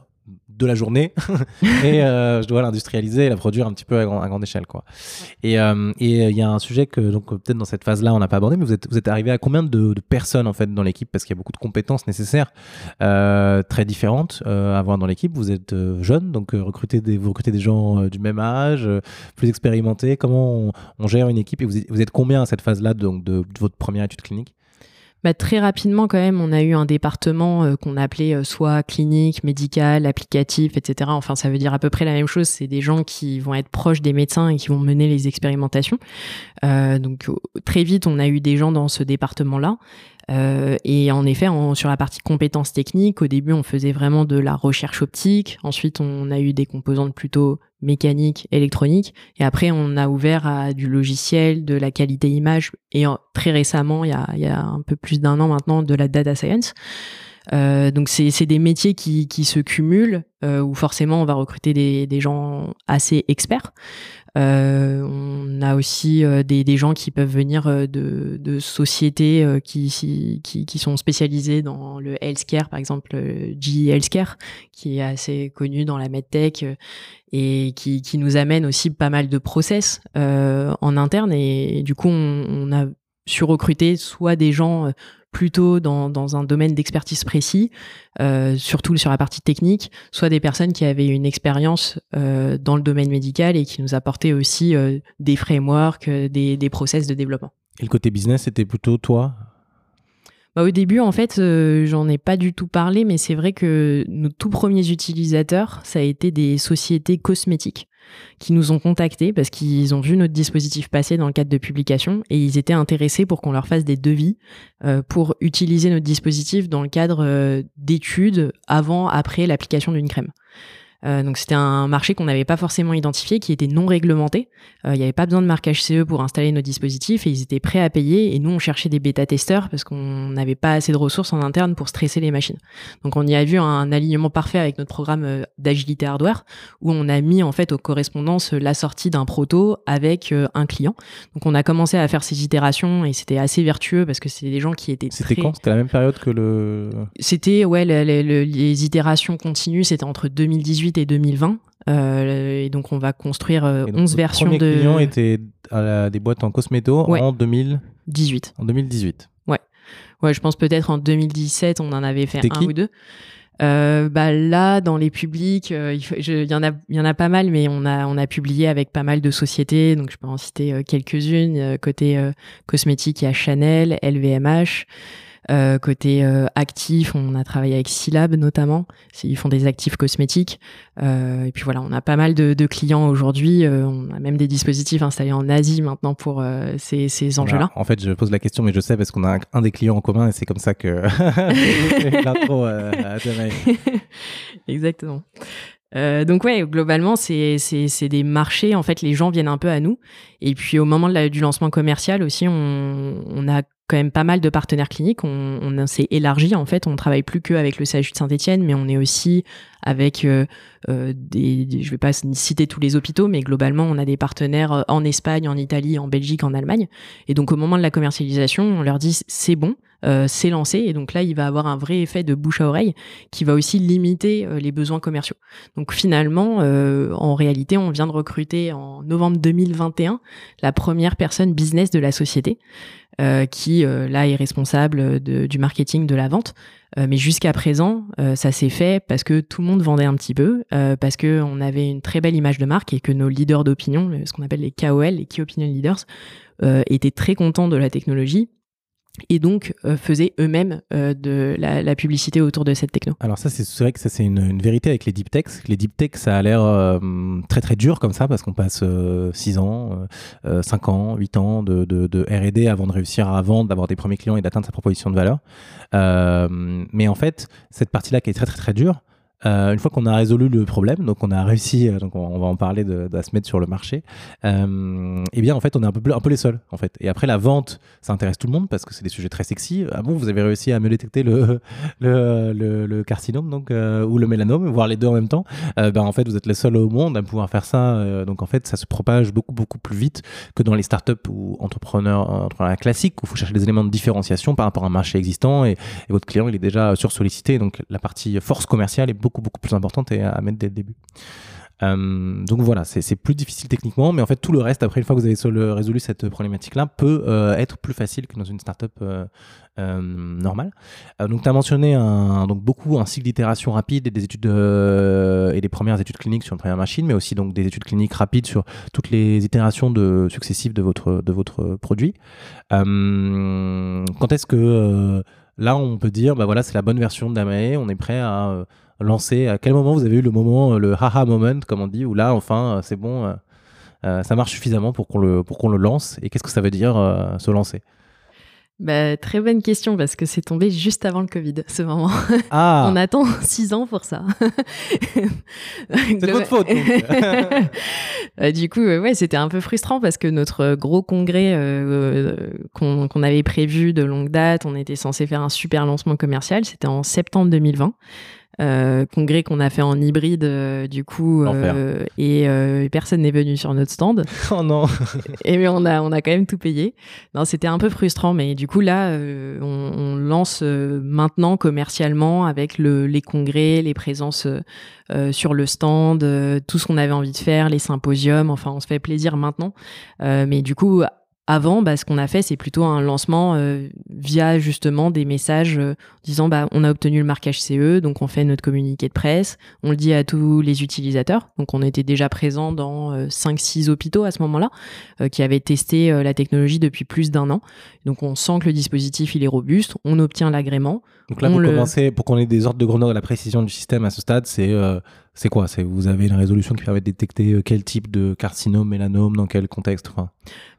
de la journée [LAUGHS] et euh, je dois l'industrialiser et la produire un petit peu à, grande échelle quoi. Et euh, et il y a un sujet que donc peut-être dans cette phase là on n'a pas abordé mais vous êtes vous êtes arrivé à combien de, personnes en fait dans l'équipe? Parce qu'il y a beaucoup de compétences nécessaires euh, très différentes à avoir dans l'équipe. Vous êtes jeune donc recrutez des vous recrutez des gens du même âge, plus expérimentés. Comment on, gère une équipe? Et vous vous êtes combien à cette phase là donc de votre première étude clinique? Bah, très rapidement quand même, on a eu un département euh, qu'on appelait euh, soit clinique, médical, applicatif, etc. Enfin, ça veut dire à peu près la même chose. C'est des gens qui vont être proches des médecins et qui vont mener les expérimentations. Euh, donc très vite, on a eu des gens dans ce département-là. Euh, et en effet, sur la partie compétences techniques, au début, on faisait vraiment de la recherche optique. Ensuite, on a eu des composantes plutôt mécaniques, électroniques. Et après, on a ouvert à du logiciel, de la qualité image. Et très récemment, il y a, un peu plus d'un an maintenant, de la data science. Euh, donc c'est des métiers qui, se cumulent euh, où forcément on va recruter des gens assez experts. Euh, on a aussi euh, des, des, gens qui peuvent venir euh, de, de sociétés qui, qui, qui, sont spécialisées dans le healthcare, par exemple GE Healthcare, qui est assez connu dans la medtech et qui, qui nous amène aussi pas mal de process en interne. Et, du coup, on, on a su recruter soit des gens plutôt dans, dans un domaine d'expertise précis, euh, surtout sur la partie technique, soit des personnes qui avaient une expérience euh, dans le domaine médical et qui nous apportaient aussi euh, des frameworks, des, des process de développement. Et le côté business, c'était plutôt toi? Bah, au début, en fait, euh, j'en ai pas du tout parlé, mais c'est vrai que nos tout premiers utilisateurs, ça a été des sociétés cosmétiques qui nous ont contactés parce qu'ils ont vu notre dispositif passer dans le cadre de publication et ils étaient intéressés pour qu'on leur fasse des devis euh, pour utiliser notre dispositif dans le cadre euh, d'études avant, après l'application d'une crème. Euh, donc c'était un marché qu'on n'avait pas forcément identifié, qui était non réglementé. Euh, il n'y avait pas besoin de marquage CE pour installer nos dispositifs et ils étaient prêts à payer. Et nous, on cherchait des bêta-testeurs parce qu'on n'avait pas assez de ressources en interne pour stresser les machines. Donc on y a vu un alignement parfait avec notre programme euh, d'agilité hardware où on a mis en fait aux correspondances la sortie d'un proto avec un client. Donc on a commencé à faire ces itérations et c'était assez vertueux parce que c'était des gens qui étaient. C'était quand? C'était la même période que le. C'était ouais les, les itérations continues. C'était entre 2018 et 2020. Euh, et donc, on va construire 11 euh, versions de. Les clients étaient à des boîtes en cosméto en 2018. En 2018. Ouais. Ouais, je pense peut-être en 2017, on en avait fait un ou deux. Euh, bah là, dans les publics, il, y en a, y en a pas mal, mais on a, on a publié avec pas mal de sociétés. Donc, je peux en citer quelques-unes. côté cosmétique, il y a Chanel, LVMH. Euh, côté euh, actif, on a travaillé avec Silab notamment. Ils font des actifs cosmétiques. Euh, et puis voilà, on a pas mal de, de clients aujourd'hui. On a même des dispositifs installés en Asie maintenant pour ces, ces enjeux-là. En fait, je pose la question, mais je sais parce qu'on a un, des clients en commun et c'est comme ça que [LAUGHS] [LAUGHS] l'intro [LAUGHS] Exactement. Euh, donc ouais, globalement, c'est c'est des marchés. En fait, les gens viennent un peu à nous. Et puis au moment de la, du lancement commercial aussi, on, on a quand même pas mal de partenaires cliniques. On, s'est élargi en fait. On travaille plus qu'avec le CHU de Saint-Etienne, mais on est aussi avec euh, euh, des, Je vais pas citer tous les hôpitaux, mais globalement, on a des partenaires euh, en Espagne, en Italie, en Belgique, en Allemagne. Et donc au moment de la commercialisation, on leur dit c'est bon. S'est lancé et donc là il va avoir un vrai effet de bouche à oreille qui va aussi limiter les besoins commerciaux. Donc finalement en réalité on vient de recruter en novembre 2021 la première personne business de la société euh, qui euh, là est responsable de, du marketing de la vente. Euh, mais jusqu'à présent, ça s'est fait parce que tout le monde vendait un petit peu, parce que on avait une très belle image de marque et que nos leaders d'opinion, ce qu'on appelle les KOL, les Key Opinion Leaders, étaient très contents de la technologie et donc euh, faisaient eux-mêmes euh, de la, publicité autour de cette techno. Alors ça, c'est vrai que ça c'est une, vérité avec les deep techs. Les deep techs, ça a l'air euh, très très dur comme ça parce qu'on passe 6 ans, 5 ans, 8 ans de, de R&D avant de réussir à vendre, d'avoir des premiers clients et d'atteindre sa proposition de valeur. mais en fait, cette partie-là qui est très très très dure, une fois qu'on a résolu le problème, donc on a réussi, donc on, va en parler de, de, se mettre sur le marché, eh bien en fait on est un peu, un peu les seuls en fait. Et après la vente, ça intéresse tout le monde parce que c'est des sujets très sexy. Ah bon, vous avez réussi à me détecter le, le, le, carcinome donc, ou le mélanome, voire les deux en même temps. ben, en fait vous êtes les seuls au monde à pouvoir faire ça. donc en fait ça se propage beaucoup beaucoup plus vite que dans les startups ou entrepreneurs, entrepreneurs classiques où il faut chercher des éléments de différenciation par rapport à un marché existant et, votre client il est déjà sursollicité. Donc la partie force commerciale est beaucoup beaucoup plus importante et à, mettre dès le début. Euh, donc voilà, c'est plus difficile techniquement, mais en fait tout le reste, après une fois que vous avez résolu cette problématique-là, peut euh, être plus facile que dans une startup euh, euh normale. donc tu as mentionné donc beaucoup un cycle d'itération rapide et des études et des premières études cliniques sur une première machine, mais aussi donc des études cliniques rapides sur toutes les itérations successives de votre, de votre produit. quand est-ce que là on peut dire, bah voilà, c'est la bonne version Damae, on est prêt à lancé À quel moment vous avez eu le moment, euh, le haha moment, comme on dit, où là, enfin, euh, c'est bon, euh, ça marche suffisamment pour qu'on le, pour qu'on le lance? Et qu'est-ce que ça veut dire se lancer? Bah, très bonne question parce que c'est tombé juste avant le Covid, ce moment. Ah. [LAUGHS] On attend [LAUGHS] six ans pour ça. [LAUGHS] c'est votre faute. du coup, ouais, c'était un peu frustrant parce que notre gros congrès qu'on avait prévu de longue date, on était censé faire un super lancement commercial, c'était en septembre 2020. Euh, congrès qu'on a fait en hybride euh, du coup euh, et personne n'est venu sur notre stand. [LAUGHS] Oh non. [LAUGHS] et mais on a on a quand même tout payé. Non, c'était un peu frustrant mais du coup là on, lance maintenant commercialement avec le, les congrès, les présences sur le stand, tout ce qu'on avait envie de faire, les symposiums, enfin on se fait plaisir maintenant. mais du coup avant, bah, ce qu'on a fait, c'est plutôt un lancement euh, via justement des messages euh, disant bah, on a obtenu le marquage CE, donc on fait notre communiqué de presse, on le dit à tous les utilisateurs. Donc on était déjà présent dans 5-6 euh, hôpitaux à ce moment-là, qui avaient testé la technologie depuis plus d'un an. Donc on sent que le dispositif il est robuste, on obtient l'agrément. Donc là, pour commencer, pour qu'on ait des ordres de grandeur et la précision du système à ce stade, c'est c'est quoi? C'est vous avez une résolution qui permet de détecter euh, quel type de carcinome, mélanome, dans quel contexte? Enfin,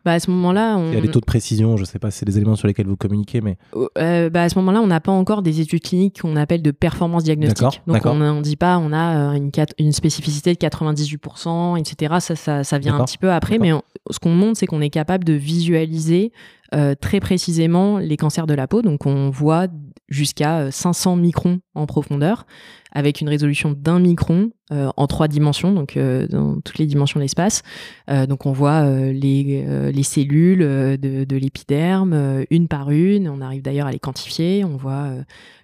bah à ce moment-là, on... il y a des taux de précision. Je sais pas si c'est des éléments sur lesquels vous communiquez, mais euh, bah à ce moment-là, on n'a pas encore des études cliniques qu'on appelle de performance diagnostique. Donc on ne dit pas on a euh, une, une spécificité de 98%, etc. Ça, ça, ça vient un petit peu après, mais ce qu'on montre, c'est qu'on est capable de visualiser euh, très précisément les cancers de la peau. Donc on voit jusqu'à 500 microns en profondeur avec une résolution d'un micron euh, en trois dimensions, donc euh, dans toutes les dimensions de l'espace. Euh, donc on voit les, les, cellules de, de l'épiderme une par une. On arrive d'ailleurs à les quantifier. On voit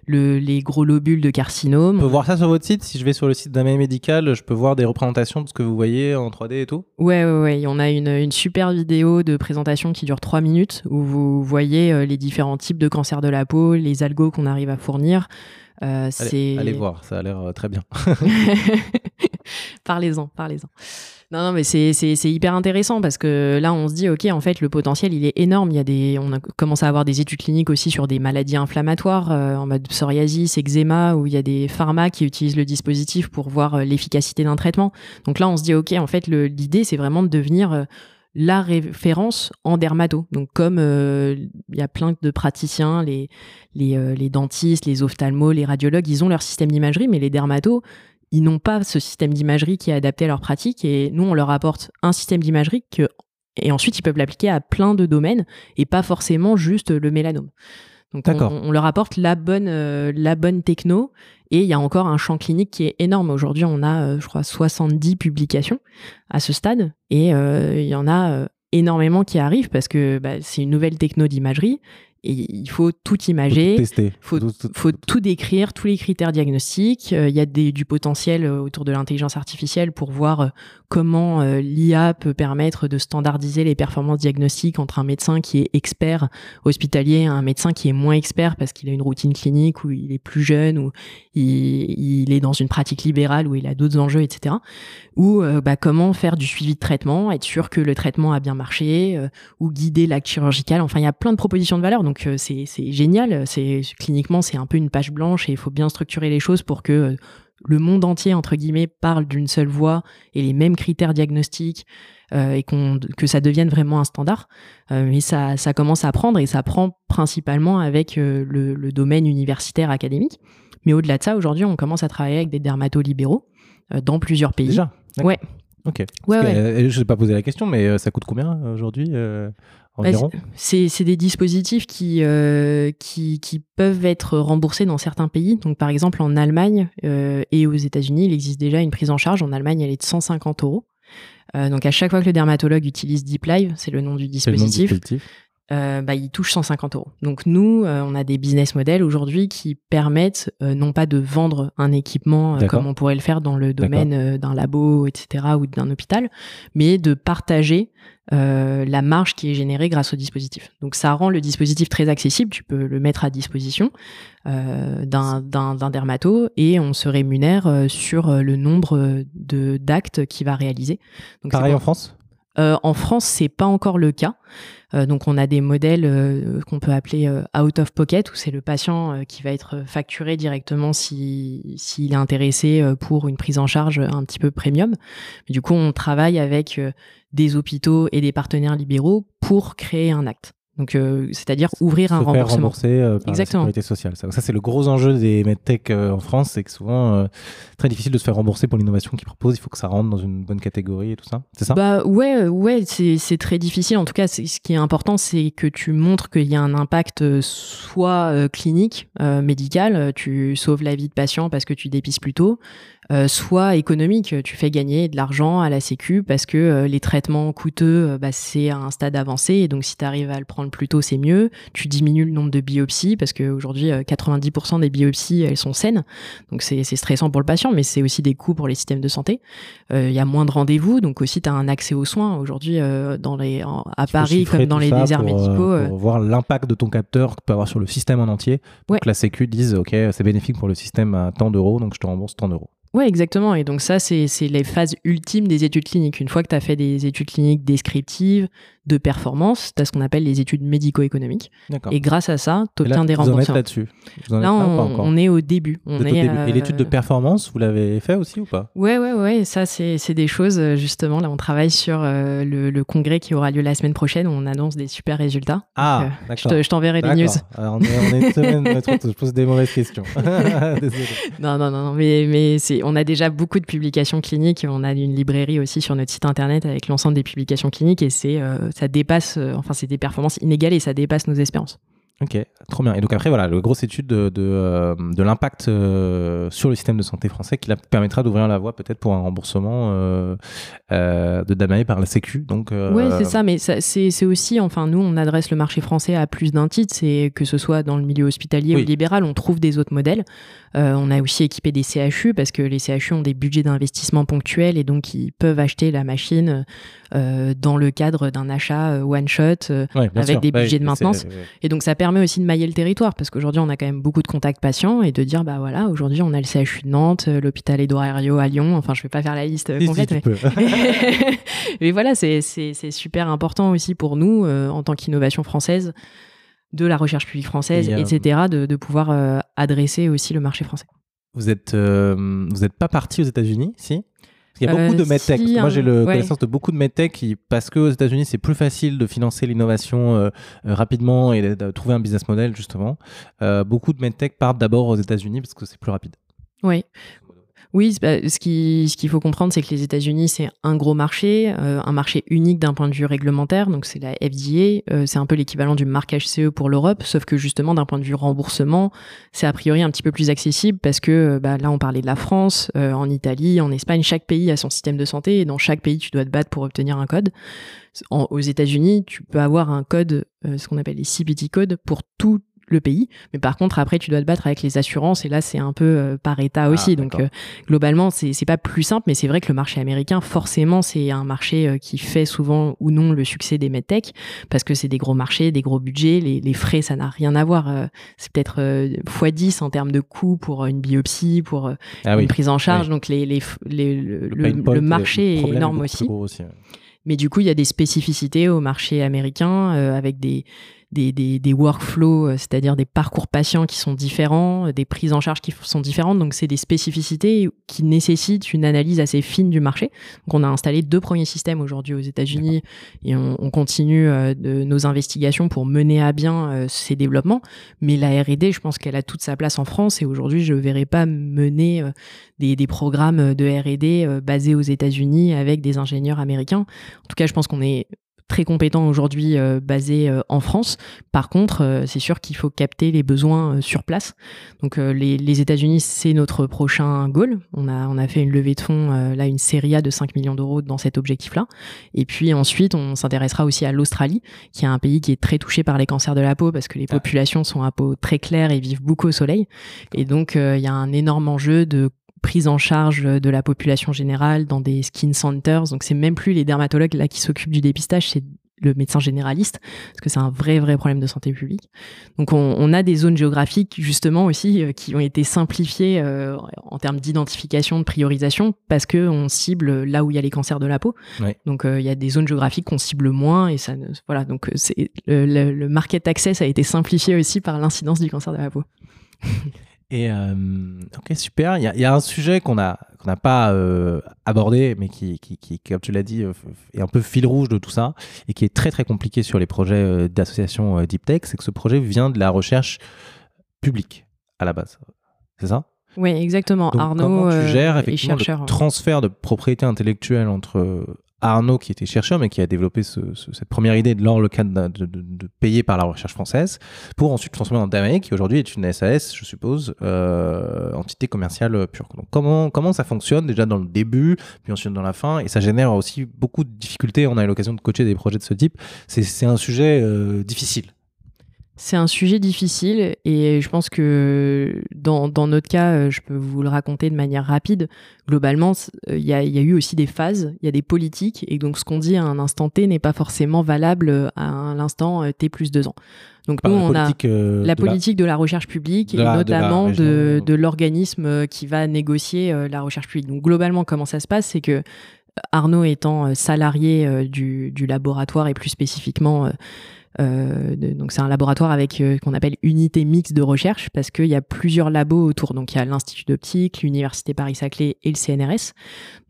le, les gros lobules de carcinome. On peut voir ça sur votre site? Si je vais sur le site d'un médical, je peux voir des représentations de ce que vous voyez en 3D et tout? Ouais, ouais, ouais. On a une, une super vidéo de présentation qui dure 3 minutes où vous voyez les différents types de cancers de la peau, les algos qu'on arrive à fournir. Euh, allez, allez, voir, ça a l'air euh, très bien. [LAUGHS] parlez-en, parlez-en. Non, non, mais c'est hyper intéressant parce que là, on se dit, OK, en fait, le potentiel, il est énorme. Il y a des, on a commencé à avoir des études cliniques aussi sur des maladies inflammatoires euh, en mode psoriasis, eczéma, où il y a des pharma qui utilisent le dispositif pour voir l'efficacité d'un traitement. Donc là, on se dit, OK, en fait, l'idée, c'est vraiment de devenir la référence en dermato. Donc comme euh, il y a plein de praticiens, les, euh, les, dentistes, les ophtalmos, les radiologues, ils ont leur système d'imagerie, mais les dermatos, ils n'ont pas ce système d'imagerie qui est adapté à leur pratique. Et nous, on leur apporte un système d'imagerie que et ensuite ils peuvent l'appliquer à plein de domaines et pas forcément juste le mélanome. Donc on, leur apporte la bonne, euh, la bonne techno et il y a encore un champ clinique qui est énorme. Aujourd'hui, on a, euh, je crois, 70 publications à ce stade et euh, il y en a énormément qui arrivent parce que bah, c'est une nouvelle techno d'imagerie et il faut tout imager, il faut, faut, tout, décrire, tous les critères diagnostiques. Il y a des, du potentiel autour de l'intelligence artificielle pour voir comment euh, l'IA peut permettre de standardiser les performances diagnostiques entre un médecin qui est expert hospitalier et un médecin qui est moins expert parce qu'il a une routine clinique ou il est plus jeune ou il, est dans une pratique libérale où il a d'autres enjeux, etc. Ou euh, bah, comment faire du suivi de traitement, être sûr que le traitement a bien marché euh, ou guider l'acte chirurgical. Enfin, il y a plein de propositions de valeur, donc c'est génial. C'est cliniquement c'est un peu une page blanche et il faut bien structurer les choses pour que le monde entier, entre guillemets, parle d'une seule voix et les mêmes critères diagnostiques euh, et que ça devienne vraiment un standard. Euh, mais ça, ça commence à prendre et ça prend principalement avec euh, le, le, domaine universitaire académique. Mais au-delà de ça, aujourd'hui, on commence à travailler avec des dermatolibéraux euh, dans plusieurs pays. Déjà? Ouais. Ok. Ouais, que, euh, je n'ai pas posé la question, mais euh, ça coûte combien euh, aujourd'hui euh, c'est c'est des dispositifs qui, euh, qui, qui peuvent être remboursés dans certains pays. Donc, par exemple, en Allemagne euh, et aux États-Unis, il existe déjà une prise en charge. En Allemagne, elle est de 150 euros. Euh, donc, à chaque fois que le dermatologue utilise Deep Live, c'est le nom du nom dispositif. Euh, bah, il touche 150 euros. Donc nous, euh, on a des business models aujourd'hui qui permettent euh, non pas de vendre un équipement euh, comme on pourrait le faire dans le domaine d'un labo, etc., ou d'un hôpital, mais de partager la marge qui est générée grâce au dispositif. Donc ça rend le dispositif très accessible. Tu peux le mettre à disposition d'un dermato et on se rémunère sur le nombre d'actes qu'il va réaliser. Donc, Pareil pour- en France? Euh, en France, c'est pas encore le cas. Euh, donc, on a des modèles euh, qu'on peut appeler out of pocket, où c'est le patient qui va être facturé directement si s'il est intéressé pour une prise en charge un petit peu premium. Du coup, on travaille avec des hôpitaux et des partenaires libéraux pour créer un acte. Donc, euh, c'est-à-dire ouvrir un se remboursement. rembourser euh, par Exactement. la sécurité sociale. Ça, ça, c'est le gros enjeu des medtech euh, en France, c'est que souvent très difficile de se faire rembourser pour l'innovation qu'ils proposent. Il faut que ça rentre dans une bonne catégorie et tout ça. C'est ça? Bah ouais, ouais, c'est très difficile. En tout cas, ce qui est important, c'est que tu montres qu'il y a un impact soit clinique, médical, tu sauves la vie de patient parce que tu dépistes plus tôt, euh, soit économique, tu fais gagner de l'argent à la Sécu parce que euh, les traitements coûteux, euh, bah, c'est à un stade avancé et donc si tu arrives à le prendre plus tôt, c'est mieux. Tu diminues le nombre de biopsies parce qu'aujourd'hui, 90% des biopsies, elles sont saines, donc c'est stressant pour le patient, mais c'est aussi des coûts pour les systèmes de santé. Il y a moins de rendez-vous, donc aussi tu as un accès aux soins. Aujourd'hui, dans les, en- à Paris, comme dans les déserts pour, médicaux, Pour voir l'impact de ton capteur que peut avoir sur le système en entier. Pour Ouais. que la Sécu dise, OK, c'est bénéfique pour le système à tant d'euros, donc je te rembourse tant d'euros. Ouais, exactement. Et donc ça, c'est les phases ultimes des études cliniques. Une fois que tu as fait des études cliniques descriptives, de performance, tu as ce qu'on appelle les études médico-économiques. Et grâce à ça, tu Et là, obtiens des vous en êtes remboursements. là-dessus Là, on, est au début. On est. Et l'étude de euh, performance, vous l'avez fait aussi ou pas Ouais, ouais, ouais. Ça, c'est des choses, euh, justement. Là, on travaille sur euh, le, le congrès qui aura lieu la semaine prochaine où on annonce des super résultats. Ah, Donc, euh, je t'enverrai les news. Alors, on, est, on est une semaine je pose des mauvaises questions. [LAUGHS] [LAUGHS] Désolé. Non, non, non, non, mais, mais on a déjà beaucoup de publications cliniques. On a une librairie aussi sur notre site internet avec l'ensemble des publications cliniques et c'est, ça dépasse, euh, enfin, c'est des performances inégales et ça dépasse nos espérances. Ok, trop bien. Et donc après, voilà, la grosse étude de, de, euh, de l'impact euh, sur le système de santé français qui la permettra d'ouvrir la voie peut-être pour un remboursement euh, euh, de Damae par la Sécu. Donc, Ouais, c'est ça, mais c'est, c'est aussi, enfin, nous, on adresse le marché français à plus d'un titre, c'est que ce soit dans le milieu hospitalier Oui. ou libéral, on trouve des autres modèles. Euh, on a aussi équipé des CHU parce que les CHU ont des budgets d'investissement ponctuels et donc ils peuvent acheter la machine euh, dans le cadre d'un achat euh, one shot. euh, Ouais, avec sûr. des budgets de maintenance. ouais. Et donc ça permet aussi de mailler le territoire parce qu'aujourd'hui on a quand même beaucoup de contacts patients et de dire bah voilà aujourd'hui on a le CHU de Nantes, l'hôpital Édouard Herriot à Lyon. Enfin je vais pas faire la liste Si, complète, mais [LAUGHS] mais voilà, c'est super important aussi pour nous, en tant qu'innovation française, de la recherche publique française, Et, euh, etc., de, de pouvoir euh, adresser aussi le marché français. Vous êtes, euh, vous êtes pas parti aux États-Unis, si? Parce qu'il y a beaucoup de medtech. si, moi, hein, j'ai le ouais. connaissance de beaucoup de medtech qui, parce qu'aux États-Unis, c'est plus facile de financer l'innovation rapidement et de, trouver un business model, justement. Beaucoup de medtech partent d'abord aux États-Unis parce que c'est plus rapide. Oui. Oui, ce qui- ce qu'il faut comprendre, c'est que les États-Unis, c'est un gros marché, euh, un marché unique d'un point de vue réglementaire. Donc, c'est la FDA. euh, c'est un peu l'équivalent du marque HCE pour l'Europe, sauf que justement, d'un point de vue remboursement, c'est a priori un petit peu plus accessible parce que euh, bah, là, on parlait de la France, en Italie, en Espagne, chaque pays a son système de santé et dans chaque pays, tu dois te battre pour obtenir un code. Aux États-Unis, tu peux avoir un code, ce qu'on appelle les CPT codes, pour tout le pays. Mais par contre, après, tu dois te battre avec les assurances et là, c'est un peu euh, par État aussi. Donc, euh, globalement, c'est pas plus simple, mais c'est vrai que le marché américain, forcément, c'est un marché euh, qui fait souvent ou non le succès des medtech parce que c'est des gros marchés, des gros budgets. Les, les frais, ça n'a rien à voir. c'est peut-être euh, x10 en termes de coûts pour une biopsie, pour Ah oui. une prise en charge. Donc, les, les, le, le- marché est énorme aussi. aussi. Mais du coup, il y a des spécificités au marché américain avec des, des, des, des workflows, euh, c'est-à-dire des parcours patients qui sont différents, euh, des prises en charge qui sont différentes. Donc, c'est des spécificités qui nécessitent une analyse assez fine du marché. Donc, on a installé deux premiers systèmes aujourd'hui aux États-Unis et on, on continue euh, de nos investigations pour mener à bien euh, ces développements. Mais la R&D, je pense qu'elle a toute sa place en France et aujourd'hui, je ne verrai pas mener euh, des, des programmes de R&D basés aux États-Unis avec des ingénieurs américains. En tout cas, je pense qu'on est très compétent aujourd'hui euh, basé euh, en France. Par contre, euh, c'est sûr qu'il faut capter les besoins euh, sur place. Donc euh, les, les États-Unis, c'est notre prochain goal. On a, on a fait une levée de fonds, euh, là une série A de 5 millions d'euros dans cet objectif-là. Et puis ensuite, on s'intéressera aussi à l'Australie, qui est un pays qui est très touché par les cancers de la peau parce que les populations sont à peau très claire et vivent beaucoup au soleil. Et donc, euh, il y a un énorme enjeu de prise en charge de la population générale dans des skin centers. Donc, c'est même plus les dermatologues là qui s'occupent du dépistage, c'est le médecin généraliste, parce que c'est un vrai, vrai problème de santé publique. Donc, on, on a des zones géographiques, justement, aussi, euh, qui ont été simplifiées euh, en termes d'identification, de priorisation, parce que on cible là où il y a les cancers de la peau. Ouais. Donc, euh, il y a des zones géographiques qu'on cible moins, et ça, ne- voilà. Donc, c'est le, le- le market access a été simplifié aussi par l'incidence du cancer de la peau. [LAUGHS] Et euh, ok, super. Il y a, il y a un sujet qu'on n'a pas euh, abordé, mais qui, qui, qui, comme tu l'as dit, euh, est un peu fil rouge de tout ça et qui est très très compliqué sur les projets d'association Deep Tech, c'est que ce projet vient de la recherche publique à la base. C'est ça? Oui, exactement. Donc, Arnaud comment tu gères effectivement le transfert de propriété intellectuelle entre Arnaud, qui était chercheur, mais qui a développé ce- ce- cette première idée le cadre d'un- de, de, de payer par la recherche française, pour ensuite transformer en Damae, qui aujourd'hui est une SAS, je suppose, euh, entité commerciale pure. Donc comment, comment ça fonctionne déjà dans le début, puis ensuite dans la fin, et ça génère aussi beaucoup de difficultés. On a eu l'occasion de coacher des projets de ce type. C'est c'est un sujet euh, difficile. C'est un sujet difficile et je pense que dans, dans notre cas, euh, je peux vous le raconter de manière rapide. Globalement, euh, il y, a, il y a eu aussi des phases, il y a des politiques et donc ce qu'on dit à un instant T n'est pas forcément valable à l'instant euh, T plus deux ans. Donc nous, la on a politique, euh, la de la- politique de la recherche publique de et la- notamment de, de l'organisme qui va négocier la recherche publique. Donc globalement, comment ça se passe, c'est que Arnaud étant salarié du, du laboratoire et plus spécifiquement, euh, donc c'est un laboratoire avec euh, qu'on appelle unité mixte de recherche parce qu'il y a plusieurs labos autour. Donc il y a l'Institut d'optique, l'Université Paris-Saclay et le CNRS.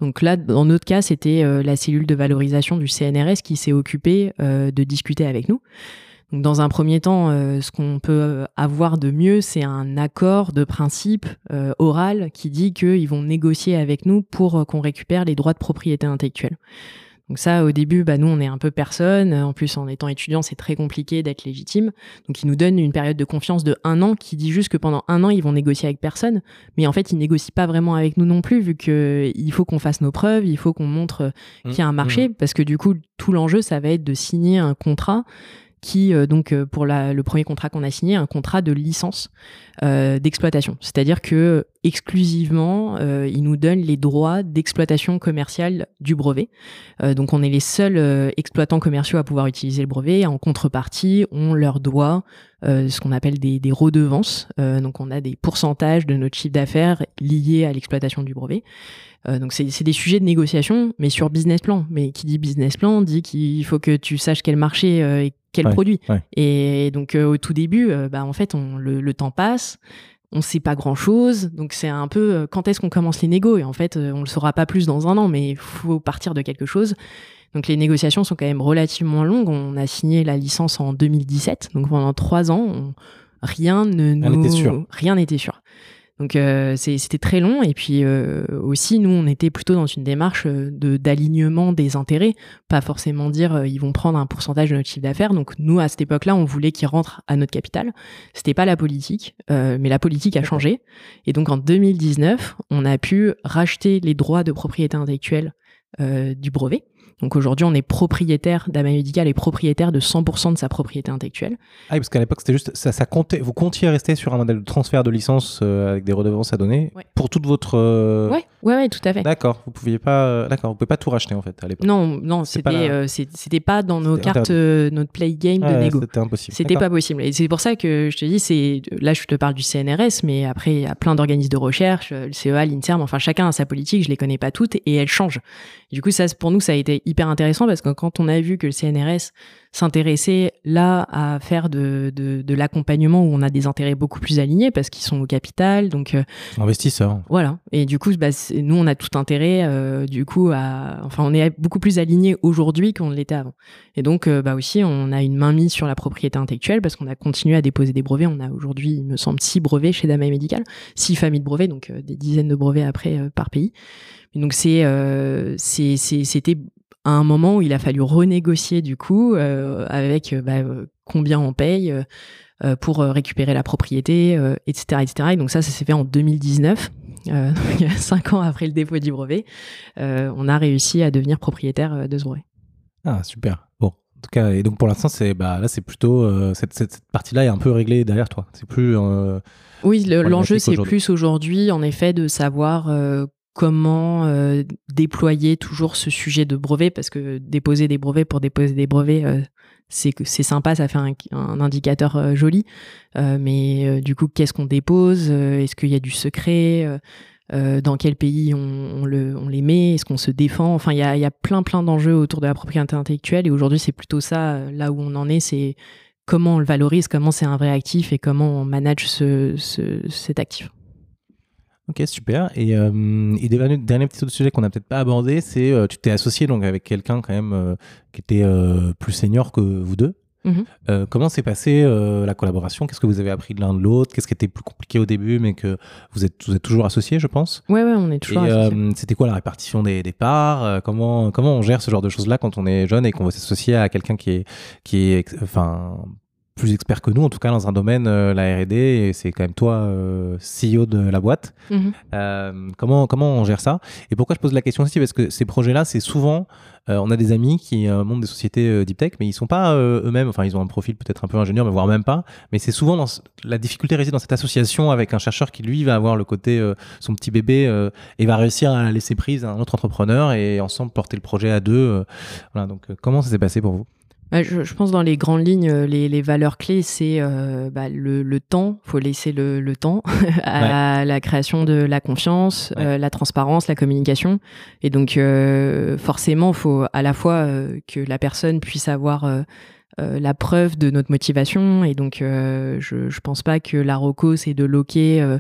Donc là, dans notre cas, c'était euh, la cellule de valorisation du CNRS qui s'est occupée de discuter avec nous. Donc, dans un premier temps, ce qu'on peut avoir de mieux, c'est un accord de principe oral qui dit qu'ils vont négocier avec nous pour qu'on récupère les droits de propriété intellectuelle. Donc ça, au début, bah, nous, on est un peu personne. En plus, en étant étudiant, c'est très compliqué d'être légitime. Donc, ils nous donnent une période de confiance de un an qui dit juste que pendant un an, ils vont négocier avec personne. Mais en fait, ils négocient pas vraiment avec nous non plus, vu que il faut qu'on fasse nos preuves, il faut qu'on montre euh, qu'il y a un marché, parce que du coup, tout l'enjeu, ça va être de signer un contrat qui, euh, donc, euh, pour le premier contrat qu'on a signé, un contrat de licence euh, d'exploitation. C'est-à-dire que exclusivement, ils nous donnent les droits d'exploitation commerciale du brevet. Donc, on est les seuls exploitants commerciaux à pouvoir utiliser le brevet. En contrepartie, on leur doit ce qu'on appelle des, des redevances. Donc, on a des pourcentages de notre chiffre d'affaires liés à l'exploitation du brevet. Euh, donc c'est des sujets de négociation, mais sur business plan. Mais qui dit business plan dit qu'il faut que tu saches quel marché euh, et quel Ouais, produit. ouais. Et donc euh, au tout début, bah, en fait, on, le, le temps passe, on sait pas grand chose. Donc c'est un peu quand est-ce qu'on commence les négos? Et en fait, on le saura pas plus dans un an, mais il faut partir de quelque chose. Donc les négociations sont quand même relativement longues. On a signé la licence en 2017, donc pendant trois ans, on- rien ne nous-. Rien n'était sûr. Donc euh, c'était très long et puis euh, aussi nous on était plutôt dans une démarche euh, de d'alignement des intérêts, pas forcément dire ils vont prendre un pourcentage de notre chiffre d'affaires. Donc nous à cette époque-là on voulait qu'ils rentrent à notre capital. C'était pas la politique, mais la politique a changé et donc en 2019 on a pu racheter les droits de propriété intellectuelle du brevet. Donc aujourd'hui, on est propriétaire, Dama Medical est propriétaire de 100% de sa propriété intellectuelle. Ah, oui, parce qu'à l'époque, c'était juste, ça, ça comptait, vous comptiez rester sur un modèle de transfert de licence euh, avec des redevances à donner Ouais. pour toute votre. euh, Ouais, ouais, ouais, tout à fait. D'accord, vous pouviez pas, euh, d'accord, vous pouvez pas tout racheter en fait à l'époque. Non, non, c'était la- euh, c'était pas dans nos cartes, euh, notre play game de négo. C'était impossible. C'était pas possible. Et c'est pour ça que je te dis, c'est là je te parle du CNRS, mais après il y a plein d'organismes de recherche, le CEA, l'Inserm, enfin chacun a sa politique, je les connais pas toutes et elles changent. Du coup, ça pour nous ça a été hyper intéressant parce que quand on a vu que le CNRS s'intéresser là à faire de, de, de l'accompagnement où on a des intérêts beaucoup plus alignés parce qu'ils sont au capital. Donc, euh, investisseurs. Voilà. Et du coup, bah, nous, on a tout intérêt, euh, du coup, à, enfin, on est beaucoup plus alignés aujourd'hui qu'on l'était avant. Et donc, euh, bah aussi, on a une main mise sur la propriété intellectuelle parce qu'on a continué à déposer des brevets. On a aujourd'hui, il me semble, six brevets chez Damae Médical, six familles de brevets, donc des dizaines de brevets après par pays. Et donc, c'est, c'était à un moment où il a fallu renégocier du coup euh, avec euh, bah, euh, combien on paye pour récupérer la propriété, etc., etc. Et donc ça, ça s'est fait en 2019. [LAUGHS] cinq ans après le dépôt du brevet, on a réussi à devenir propriétaire de ce brevet. Ah super. Bon, en tout cas, et donc pour l'instant, c'est bah là, c'est plutôt cette, cette, partie-là est un peu réglée derrière toi. C'est plus. oui, l'enjeu c'est plus aujourd'hui, en effet, de savoir comment euh, déployer toujours ce sujet de brevet parce que déposer des brevets pour déposer des brevets euh, c'est c'est sympa ça fait un, indicateur euh, joli mais du coup qu'est-ce qu'on dépose est-ce qu'il y a du secret dans quel pays on, le, les met Est-ce qu'on se défend? Enfin, il y a, plein plein d'enjeux autour de la propriété intellectuelle et aujourd'hui c'est plutôt ça là où on en est, c'est comment on le valorise, comment c'est un vrai actif et comment on manage ce, ce, cet actif. Ok, super. Et, euh, et dernier, dernier petit autre sujet qu'on n'a peut-être pas abordé, c'est euh, tu t'es associé donc avec quelqu'un quand même euh, qui était euh, plus senior que vous deux. Mhm. comment s'est passée la collaboration? Qu'est-ce que vous avez appris de l'un de l'autre? Qu'est-ce qui était plus compliqué au début, mais que vous êtes, vous êtes toujours associés, je pense? Ouais, ouais, on est toujours associés. C'était quoi la répartition des, des parts? Comment, comment on gère ce genre de choses-là quand on est jeune et qu'on veut s'associer à quelqu'un qui est, qui est enfin, plus expert que nous, en tout cas dans un domaine, euh, la R&D, et c'est quand même toi, euh, CEO de la boîte. Mhm. Euh, comment, comment on gère ça? Et pourquoi je pose la question aussi? Parce que ces projets-là, c'est souvent, on a des amis qui montent des sociétés deep tech, mais ils sont pas eux-mêmes, enfin ils ont un profil peut-être un peu ingénieur, mais voire même pas. Mais c'est souvent dans la difficulté réside dans cette association avec un chercheur qui lui va avoir le côté son petit bébé et va réussir à laisser prise à un autre entrepreneur et ensemble porter le projet à deux. voilà. Donc comment ça s'est passé pour vous? Je, je, pense dans les grandes lignes, euh, les, les valeurs clés, c'est euh, bah, le, le, temps. faut laisser le, le temps [LAUGHS] à la création de la confiance, euh, la transparence, la communication. Et donc, euh, forcément, faut à la fois que la personne puisse avoir la preuve de notre motivation. Et donc, je, je pense pas que la ROCO, c'est de loquer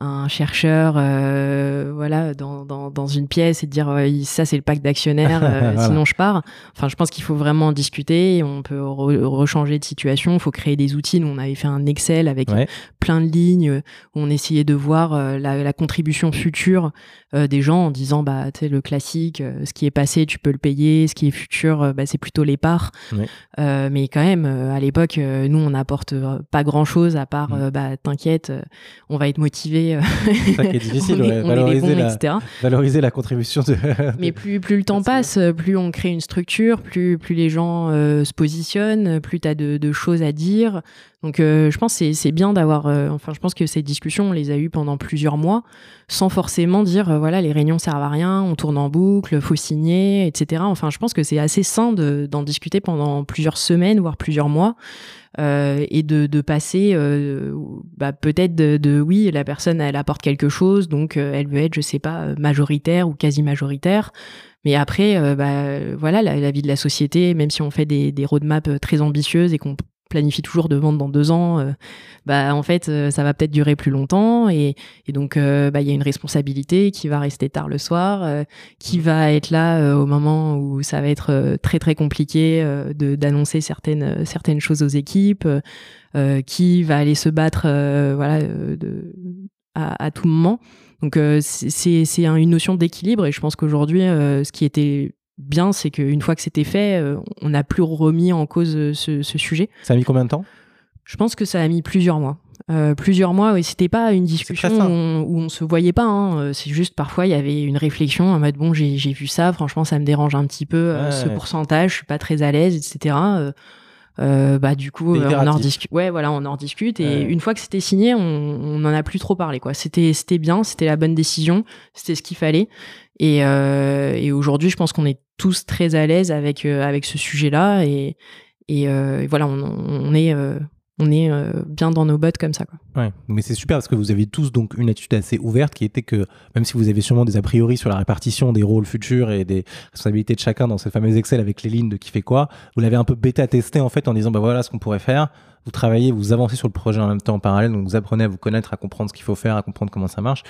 un chercheur euh, voilà dans, dans, dans, une pièce et dire euh, ça c'est le pacte d'actionnaires euh, [LAUGHS] sinon je pars. Enfin je pense qu'il faut vraiment discuter. On peut rechanger de situation. Il faut créer des outils. Nous on avait fait un Excel avec plein de lignes. Où on essayait de voir la, la, contribution future des gens en disant bah tu sais le classique ce qui est passé tu peux le payer. Ce qui est futur bah, c'est plutôt les parts. Mais quand même à l'époque nous on n'apporte pas grand chose à part mm. bah t'inquiète on va être motivé euh, c'est ça qui est difficile, [LAUGHS] valoriser, la, valoriser, la, contribution de. [LAUGHS] Mais plus, plus le temps passe, plus on crée une structure, plus, plus les gens euh, se positionnent, plus tu as de, de, choses à dire. Donc euh, je pense que c'est bien d'avoir. enfin, je pense que ces discussions, on les a eues pendant plusieurs mois, sans forcément dire voilà, les réunions servent à rien, on tourne en boucle, faut signer, etc. Enfin, je pense que c'est assez sain d'en discuter pendant plusieurs semaines, voire plusieurs mois. Euh, et de, passer euh, bah, peut-être de, oui la personne elle apporte quelque chose donc euh, elle veut être je sais pas majoritaire ou quasi majoritaire. Mais après bah, voilà la, la, vie de la société même si on fait des, des roadmaps très ambitieuses et qu'on planifie toujours de vendre dans deux ans, euh, bah en fait euh, ça va peut-être durer plus longtemps et, et donc euh, bah il y a une responsabilité qui va rester tard le soir, qui va être là au moment où ça va être très très compliqué de d'annoncer certaines certaines choses aux équipes, qui va aller se battre voilà de, à, à, tout moment. Donc c'est c'est une notion d'équilibre et je pense qu'aujourd'hui ce qui était bien, c'est qu'une fois que c'était fait, euh, on n'a plus remis en cause euh, ce, sujet. Ça a mis combien de temps? Je pense que ça a mis plusieurs mois. Euh, plusieurs mois, et c'était pas une discussion où on, se voyait pas. Hein. C'est juste parfois il y avait une réflexion en mode bon j'ai vu ça, franchement ça me dérange un petit peu ce pourcentage, je suis pas très à l'aise, etc. bah du coup on en discute ouais voilà on en discute. Et une fois que c'était signé on, on en a plus trop parlé quoi. C'était c'était bien c'était la bonne décision c'était ce qu'il fallait. Et, euh, et aujourd'hui, je pense qu'on est tous très à l'aise avec euh, avec ce sujet-là. Et, et, euh, voilà, on, on est on est bien dans nos bottes comme ça. Quoi. Ouais, mais c'est super parce que vous avez tous donc une attitude assez ouverte qui était que même si vous avez sûrement des a priori sur la répartition des rôles futurs et des responsabilités de chacun dans cette fameuse Excel avec les lignes de qui fait quoi, vous l'avez un peu bêta testé en fait en disant bah voilà ce qu'on pourrait faire. Vous travaillez, vous avancez sur le projet en même temps en parallèle, donc vous apprenez à vous connaître, à comprendre ce qu'il faut faire, à comprendre comment ça marche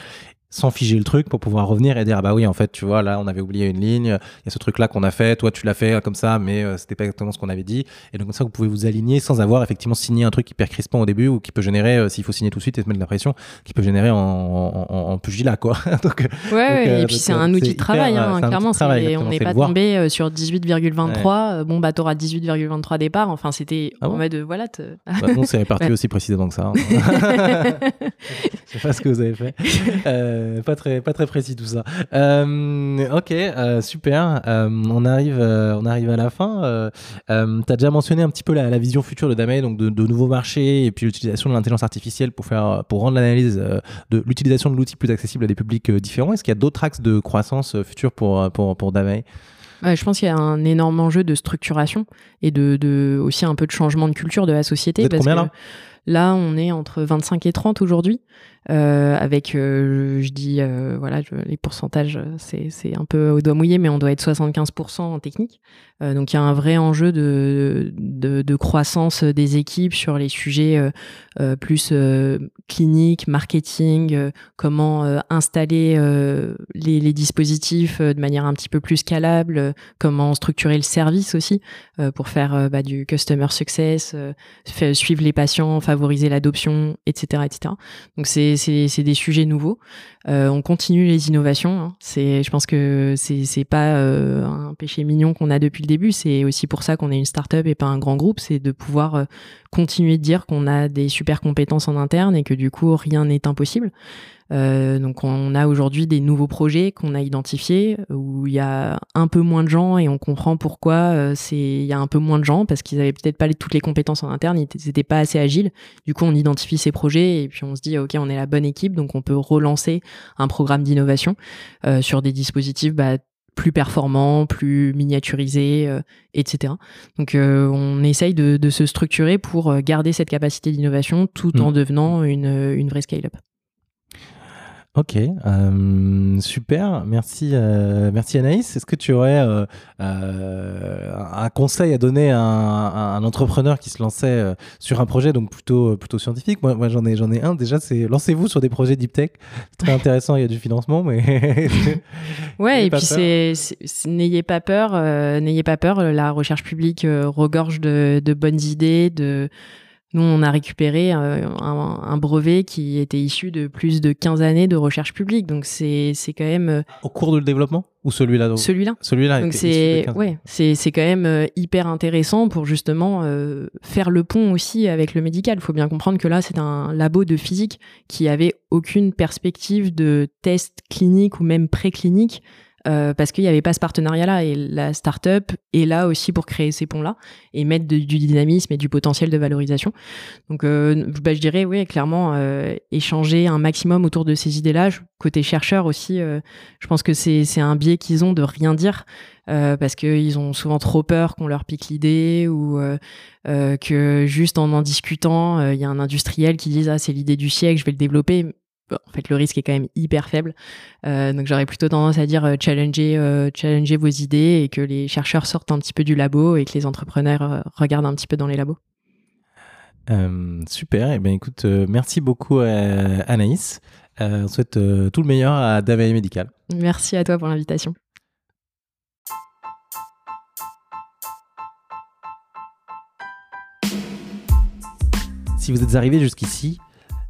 sans figer le truc pour pouvoir revenir et dire ah bah oui en fait tu vois là on avait oublié une ligne il y a ce truc là qu'on a fait toi tu l'as fait comme ça mais euh, c'était pas exactement ce qu'on avait dit. Et donc comme ça vous pouvez vous aligner sans avoir effectivement signé un truc hyper crispant au début ou qui peut générer euh, s'il faut signer tout de suite et se mettre de la pression qui peut générer en, en, en pugilat quoi. [LAUGHS] Donc, ouais, et puis c'est un outil de travail hein, clairement on n'est pas tombé euh, sur 18,23 bon bah t'auras 18,23 départ enfin c'était ah en mode voilà [LAUGHS] bah, non c'est réparti aussi précisément que ça hein. [LAUGHS] je sais pas ce que vous avez fait euh, pas très, pas très précis tout ça. Euh, ok, euh, super. on arrive, on arrive à la fin. tu as déjà mentionné un petit peu la, vision future de Damei, donc de, nouveaux marchés et puis l'utilisation de l'intelligence artificielle pour faire, pour rendre l'analyse de l'utilisation de l'outil plus accessible à des publics différents. Est-ce qu'il y a d'autres axes de croissance futurs pour, pour, pour Damei je pense qu'il y a un énorme enjeu de structuration et de, de, aussi un peu de changement de culture de la société. Vous êtes combien là? Là, on est entre 25 et 30 aujourd'hui. Euh, avec, euh, je dis, euh, voilà, les pourcentages, c'est un peu au doigt mouillé, mais on doit être 75% en technique. donc il y a un vrai enjeu de, de, croissance des équipes sur les sujets plus cliniques, marketing, comment installer les, dispositifs de manière un petit peu plus scalable, comment structurer le service aussi pour faire bah, du customer success, suivre les patients, favoriser l'adoption, etc., etc. Donc c'est c'est des sujets nouveaux. Euh, on continue les innovations. Hein. C'est, je pense que c'est c'est pas euh, un péché mignon qu'on a depuis le début. C'est aussi pour ça qu'on est une start-up et pas un grand groupe. C'est de pouvoir euh, continuer de dire qu'on a des super compétences en interne et que du coup rien n'est impossible. Donc on a aujourd'hui des nouveaux projets qu'on a identifiés où il y a un peu moins de gens et on comprend pourquoi c'est il y a un peu moins de gens parce qu'ils avaient peut-être pas toutes les compétences en interne, ils n'étaient pas assez agiles. Du coup, on identifie ces projets et puis on se dit ok, on est la bonne équipe, donc on peut relancer un programme d'innovation euh, sur des dispositifs bah, plus performants, plus miniaturisés, etc. Donc on essaye de, se structurer pour garder cette capacité d'innovation tout en mmh. devenant une, une vraie scale-up. Ok, euh, super, merci, euh, merci Anaïs. Est-ce que tu aurais euh, un conseil à donner à un, entrepreneur qui se lançait sur un projet donc plutôt plutôt scientifique? Moi, moi j'en ai j'en ai un. Déjà, c'est lancez-vous sur des projets deep tech. C'est très [LAUGHS] intéressant. Il y a du financement, mais [LAUGHS] ouais. et puis c'est n'ayez pas peur, n'ayez pas peur. La recherche publique regorge de, de bonnes idées, de nous, on a récupéré euh, un, brevet qui était issu de plus de 15 années de recherche publique. Donc, c'est quand même. Euh, Au cours de développement Ou celui-là Celui-là. Celui-là. Donc, c'est ouais, quand même euh, hyper intéressant pour justement faire le pont aussi avec le médical. Il faut bien comprendre que là, c'est un labo de physique qui avait aucune perspective de test clinique ou même préclinique euh, parce qu'il n'y avait pas ce partenariat-là. Et la start-up est là aussi pour créer ces ponts-là et mettre du dynamisme et du potentiel de valorisation. Donc, euh, bah, je dirais, oui, clairement, euh, échanger un maximum autour de ces idées-là. Côté chercheur aussi, je pense que c'est un biais qu'ils ont de rien dire. parce qu'ils ont souvent trop peur qu'on leur pique l'idée ou que juste en en discutant, il y a un industriel qui dise ah c'est l'idée du siècle, je vais le développer en fait, le risque est quand même hyper faible. Euh, donc, j'aurais plutôt tendance à dire euh, challenger, euh, challenger vos idées et que les chercheurs sortent un petit peu du labo et que les entrepreneurs regardent un petit peu dans les labos. super. Et eh bien, écoute, merci beaucoup Anaïs. on souhaite tout le meilleur à David Medical. Merci à toi pour l'invitation. Si vous êtes arrivé jusqu'ici,